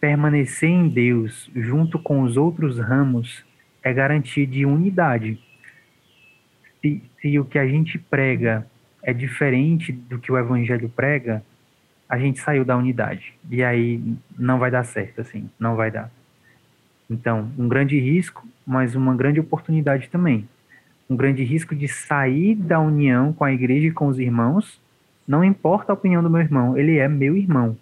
permanecer em Deus junto com os outros ramos é garantia de unidade. Se, se o que a gente prega é diferente do que o evangelho prega, a gente saiu da unidade. E aí não vai dar certo, assim, não vai dar. Então, um grande risco, mas uma grande oportunidade também. Um grande risco de sair da união com a igreja e com os irmãos, não importa a opinião do meu irmão, ele é meu irmão.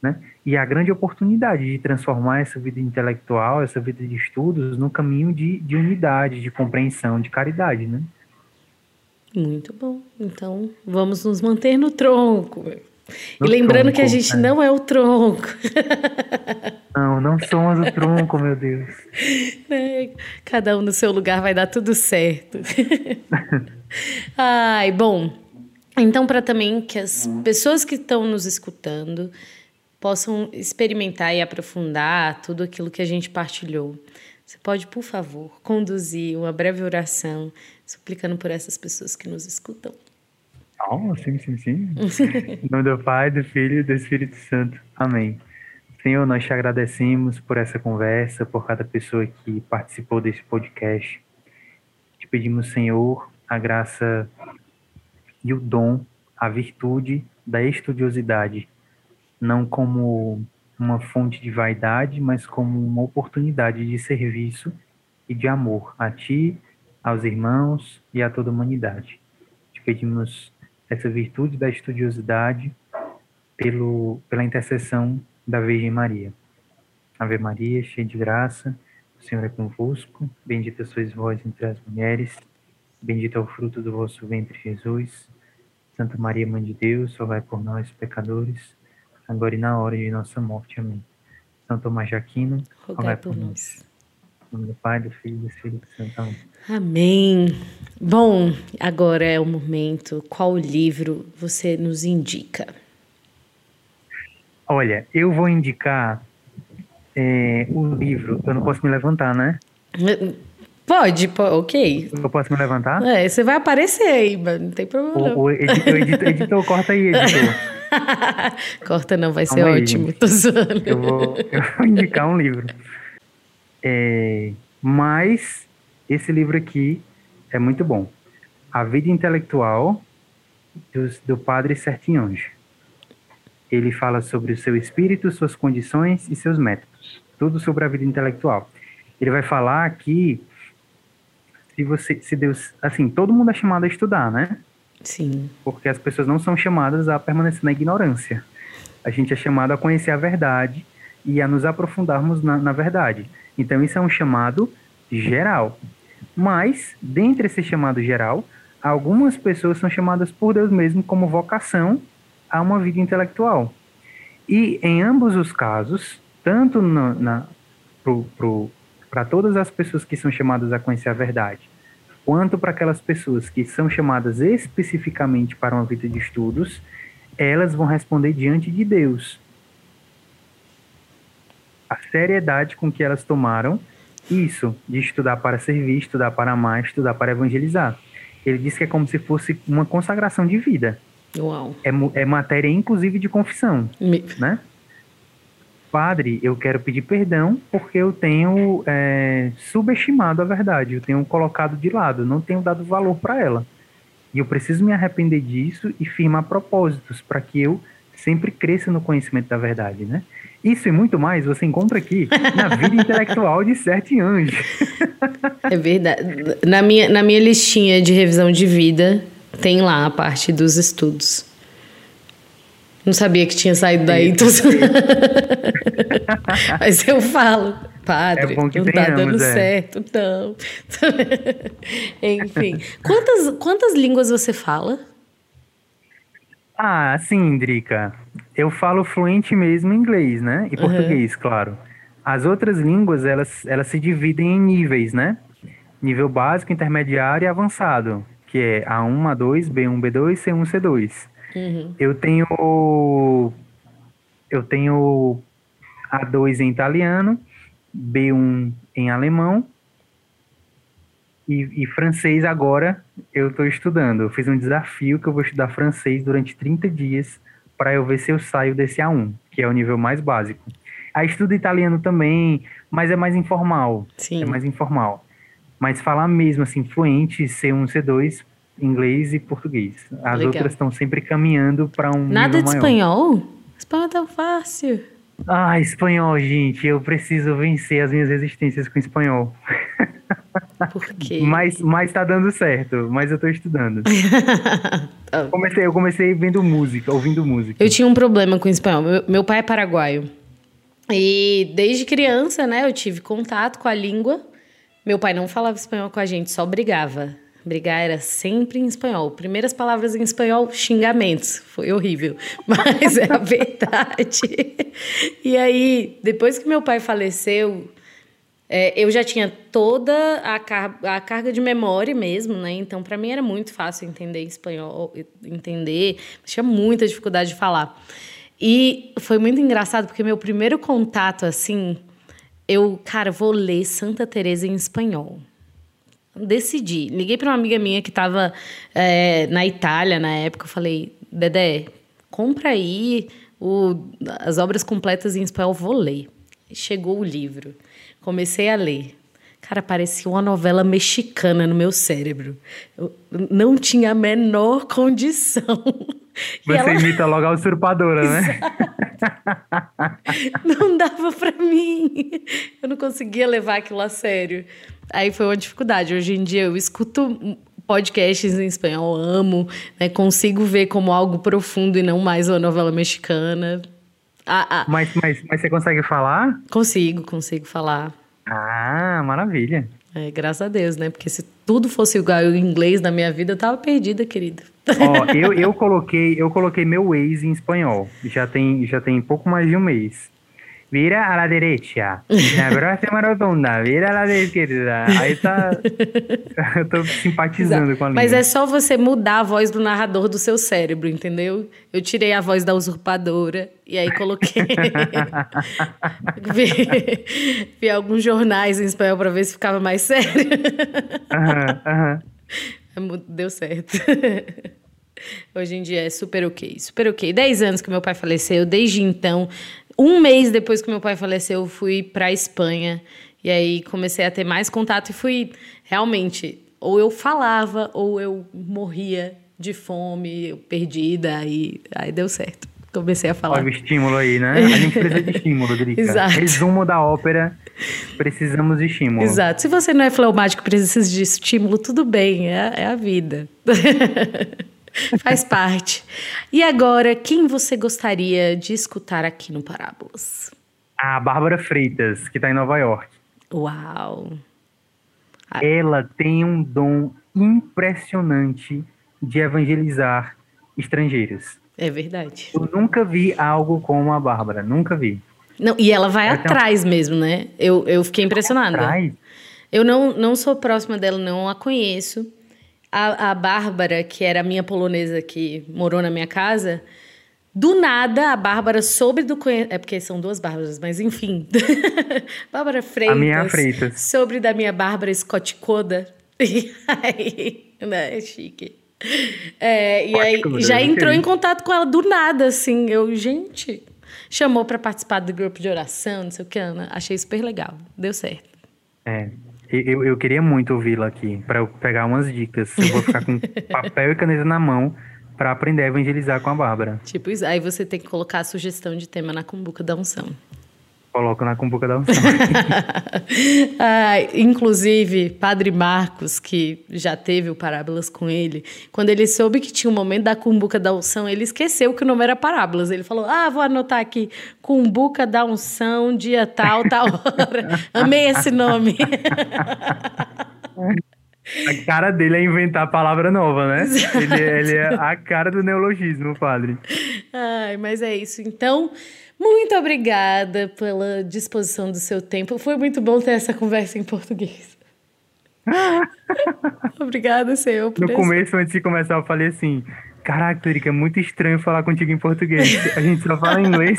Né? E a grande oportunidade de transformar essa vida intelectual, essa vida de estudos, no caminho de, de unidade, de compreensão, de caridade. Né? Muito bom. Então, vamos nos manter no tronco. No e lembrando tronco, que a gente é. não é o tronco. Não, não somos o tronco, meu Deus. Né? Cada um no seu lugar vai dar tudo certo. Ai, bom. Então, para também que as pessoas que estão nos escutando possam experimentar e aprofundar tudo aquilo que a gente partilhou. Você pode, por favor, conduzir uma breve oração suplicando por essas pessoas que nos escutam. Sim, sim, sim. em nome do Pai, do Filho e do Espírito Santo. Amém. Senhor, nós te agradecemos por essa conversa, por cada pessoa que participou desse podcast. Te pedimos, Senhor, a graça e o dom, a virtude da estudiosidade, não como uma fonte de vaidade, mas como uma oportunidade de serviço e de amor a ti, aos irmãos e a toda a humanidade. Te pedimos essa virtude da estudiosidade pelo, pela intercessão da Virgem Maria. Ave Maria, cheia de graça, o Senhor é convosco, bendita sois vós entre as mulheres, bendito é o fruto do vosso ventre, Jesus. Santa Maria, Mãe de Deus, rogai por nós, pecadores, agora e na hora de nossa morte. Amém. São Tomás de Aquino, rogai, rogai por, nós. nós. Nome do Pai, do Filho e do Espírito Santo. Amém. Amém. Bom, agora é o momento. Qual livro você nos indica? Olha, eu vou indicar é, o livro. Eu não posso me levantar, né? Pode, pode, ok. Eu posso me levantar? É, você vai aparecer aí, não tem problema. O, o editor, editor, editor, corta aí, editor. corta não, vai Calma ser aí, ótimo. Tô zoando. Eu vou, eu vou indicar um livro. É, mas esse livro aqui é muito bom. A Vida Intelectual do, do Padre Sertinhonge ele fala sobre o seu espírito, suas condições e seus métodos. Tudo sobre a vida intelectual. Ele vai falar que se você, se Deus, assim, todo mundo é chamado a estudar, né? Sim. Porque as pessoas não são chamadas a permanecer na ignorância. A gente é chamado a conhecer a verdade e a nos aprofundarmos na, na verdade. Então isso é um chamado geral. Mas, dentre esse chamado geral, algumas pessoas são chamadas por Deus mesmo como vocação a uma vida intelectual. E em ambos os casos, tanto para todas as pessoas que são chamadas a conhecer a verdade, quanto para aquelas pessoas que são chamadas especificamente para uma vida de estudos, elas vão responder diante de Deus. A seriedade com que elas tomaram isso, de estudar para servir, estudar para amar, estudar para evangelizar. Ele diz que é como se fosse uma consagração de vida. Uau. É, é matéria, inclusive, de confissão, Me... né? padre, eu quero pedir perdão porque eu tenho é, subestimado a verdade, eu tenho colocado de lado, não tenho dado valor para ela. E eu preciso me arrepender disso e firmar propósitos para que eu sempre cresça no conhecimento da verdade, né? Isso e muito mais você encontra aqui na vida intelectual de Sete Anjos. É verdade. Na minha, na minha listinha de revisão de vida, tem lá a parte dos estudos. Não sabia que tinha saído daí. Então... Mas eu falo, padre, é não tá dando é. certo, não. Enfim. Quantas, quantas línguas você fala? Ah, sim, Drica. Eu falo fluente mesmo inglês, né? E português, uhum. claro. As outras línguas, elas, elas se dividem em níveis, né? Nível básico, intermediário e avançado, que é A1, A2, B1, B2, C1, C2. Uhum. Eu tenho eu tenho A2 em italiano, B1 em alemão e, e francês agora eu estou estudando. Eu fiz um desafio que eu vou estudar francês durante 30 dias para eu ver se eu saio desse A1, que é o nível mais básico. Aí estudo italiano também, mas é mais informal. Sim. É mais informal. Mas falar mesmo assim, fluente, C1, C2, inglês e português. As Legal. outras estão sempre caminhando para um. Nada de maior. espanhol? Espanhol é tão fácil. Ah, espanhol, gente. Eu preciso vencer as minhas resistências com espanhol. Por quê? mas, mas tá dando certo. Mas eu tô estudando. tá. comecei, eu comecei vendo música, ouvindo música. Eu tinha um problema com espanhol. Meu, meu pai é paraguaio. E desde criança, né, eu tive contato com a língua. Meu pai não falava espanhol com a gente, só brigava. Brigar era sempre em espanhol. Primeiras palavras em espanhol, xingamentos. Foi horrível, mas é a verdade. e aí, depois que meu pai faleceu, é, eu já tinha toda a, car a carga de memória mesmo, né? Então, para mim era muito fácil entender espanhol, entender, tinha muita dificuldade de falar. E foi muito engraçado porque meu primeiro contato assim, eu, cara, vou ler Santa Teresa em espanhol decidi. Liguei para uma amiga minha que estava é, na Itália na época. Eu falei, Dedé, compra aí o, as obras completas em espanhol, vou ler. Chegou o livro. Comecei a ler. Cara, parecia uma novela mexicana no meu cérebro. Eu não tinha a menor condição. Você ela... imita logo a usurpadora, né? não dava para mim. Eu não conseguia levar aquilo a sério. Aí foi uma dificuldade. Hoje em dia eu escuto podcasts em espanhol, amo, né? Consigo ver como algo profundo e não mais uma novela mexicana. Ah, ah. Mas, mas, mas você consegue falar? Consigo, consigo falar. Ah, maravilha. É, graças a Deus, né? Porque se tudo fosse igual em inglês na minha vida, eu tava perdida, querida. Ó, eu, eu coloquei, eu coloquei meu ex em espanhol. Já tem, já tem pouco mais de um mês vira a la derecha. Na próxima rotunda, vira a la esquerda. Aí tá. Eu tô simpatizando Exato. com a língua. Mas é só você mudar a voz do narrador do seu cérebro, entendeu? Eu tirei a voz da usurpadora e aí coloquei. vi, vi, alguns jornais em espanhol para ver se ficava mais sério. Aham, aham. Deu certo. Hoje em dia é super ok, super ok. Dez anos que meu pai faleceu, desde então um mês depois que meu pai faleceu, eu fui para Espanha. E aí comecei a ter mais contato e fui realmente. Ou eu falava, ou eu morria de fome, perdida, e aí deu certo. Comecei a falar. Olha o estímulo aí, né? A gente precisa de estímulo, Drica. Exato. Resumo da ópera, precisamos de estímulo. Exato. Se você não é fleumático precisa de estímulo, tudo bem, é, é a vida. Faz parte. E agora, quem você gostaria de escutar aqui no Parábolas? A Bárbara Freitas, que está em Nova York. Uau! Ela tem um dom impressionante de evangelizar estrangeiros. É verdade. Eu nunca vi algo como a Bárbara, nunca vi. Não, e ela vai ela atrás um... mesmo, né? Eu, eu fiquei impressionada. Atrás? Eu não, não sou próxima dela, não a conheço. A, a Bárbara, que era a minha polonesa que morou na minha casa, do nada a Bárbara soube do conhecimento. É porque são duas Bárbaras, mas enfim. Bárbara Freitas. A minha Freitas. Sobre da minha Bárbara Scott Coda. E aí, né, é chique. É, e aí já entrou em contato com ela do nada, assim. Eu, gente. chamou para participar do grupo de oração, não sei o que, Ana. Achei super legal. Deu certo. É. Eu, eu queria muito ouvi-la aqui, para eu pegar umas dicas. Eu vou ficar com papel e caneta na mão para aprender a evangelizar com a Bárbara. Tipo isso. Aí você tem que colocar a sugestão de tema na cumbuca da unção. Coloco na cumbuca da unção. ah, inclusive, Padre Marcos, que já teve o Parábolas com ele, quando ele soube que tinha o um momento da cumbuca da unção, ele esqueceu que o nome era Parábolas. Ele falou: Ah, vou anotar aqui, cumbuca da unção, dia tal, tal hora. Amei esse nome. A cara dele é inventar palavra nova, né? Ele, ele, é a cara do neologismo, padre. Ai, mas é isso. Então, muito obrigada pela disposição do seu tempo. Foi muito bom ter essa conversa em português. Obrigada, Senhor. no começo, antes de começar, eu falei assim: Caraca, Erika, é muito estranho falar contigo em português. A gente só fala inglês.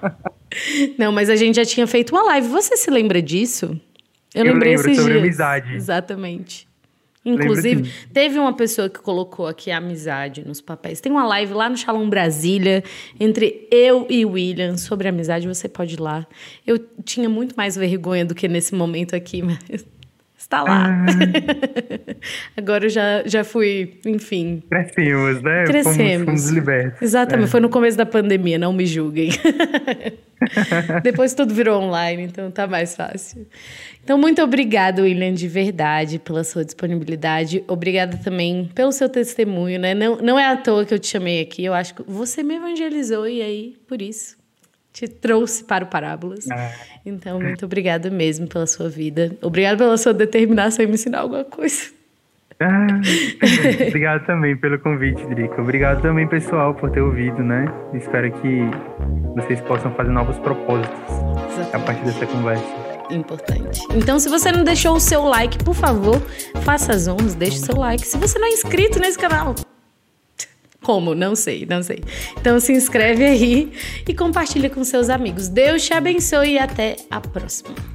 Não, mas a gente já tinha feito uma live. Você se lembra disso? Eu, eu lembrei lembro, esses sobre dias. amizade. Exatamente. Inclusive, teve uma pessoa que colocou aqui a amizade nos papéis. Tem uma live lá no Shalom Brasília entre eu e William sobre amizade. Você pode ir lá. Eu tinha muito mais vergonha do que nesse momento aqui, mas está lá. Ah. Agora eu já, já fui, enfim. Crescemos, né? Crescemos. Fomos, fomos libertos. Exatamente, é. foi no começo da pandemia, não me julguem. Depois tudo virou online, então tá mais fácil. Então, muito obrigada, William, de verdade, pela sua disponibilidade. Obrigada também pelo seu testemunho, né? Não, não é à toa que eu te chamei aqui. Eu acho que você me evangelizou e aí, por isso, te trouxe para o Parábolas. Ah. Então, muito obrigada mesmo pela sua vida. Obrigada pela sua determinação em me ensinar alguma coisa. Ah, obrigado também pelo convite, Drico. Obrigado também, pessoal, por ter ouvido, né? Espero que vocês possam fazer novos propósitos Exatamente. a partir dessa conversa importante. Então, se você não deixou o seu like, por favor, faça as honras, deixe o seu like. Se você não é inscrito nesse canal, como? Não sei, não sei. Então se inscreve aí e compartilha com seus amigos. Deus te abençoe e até a próxima.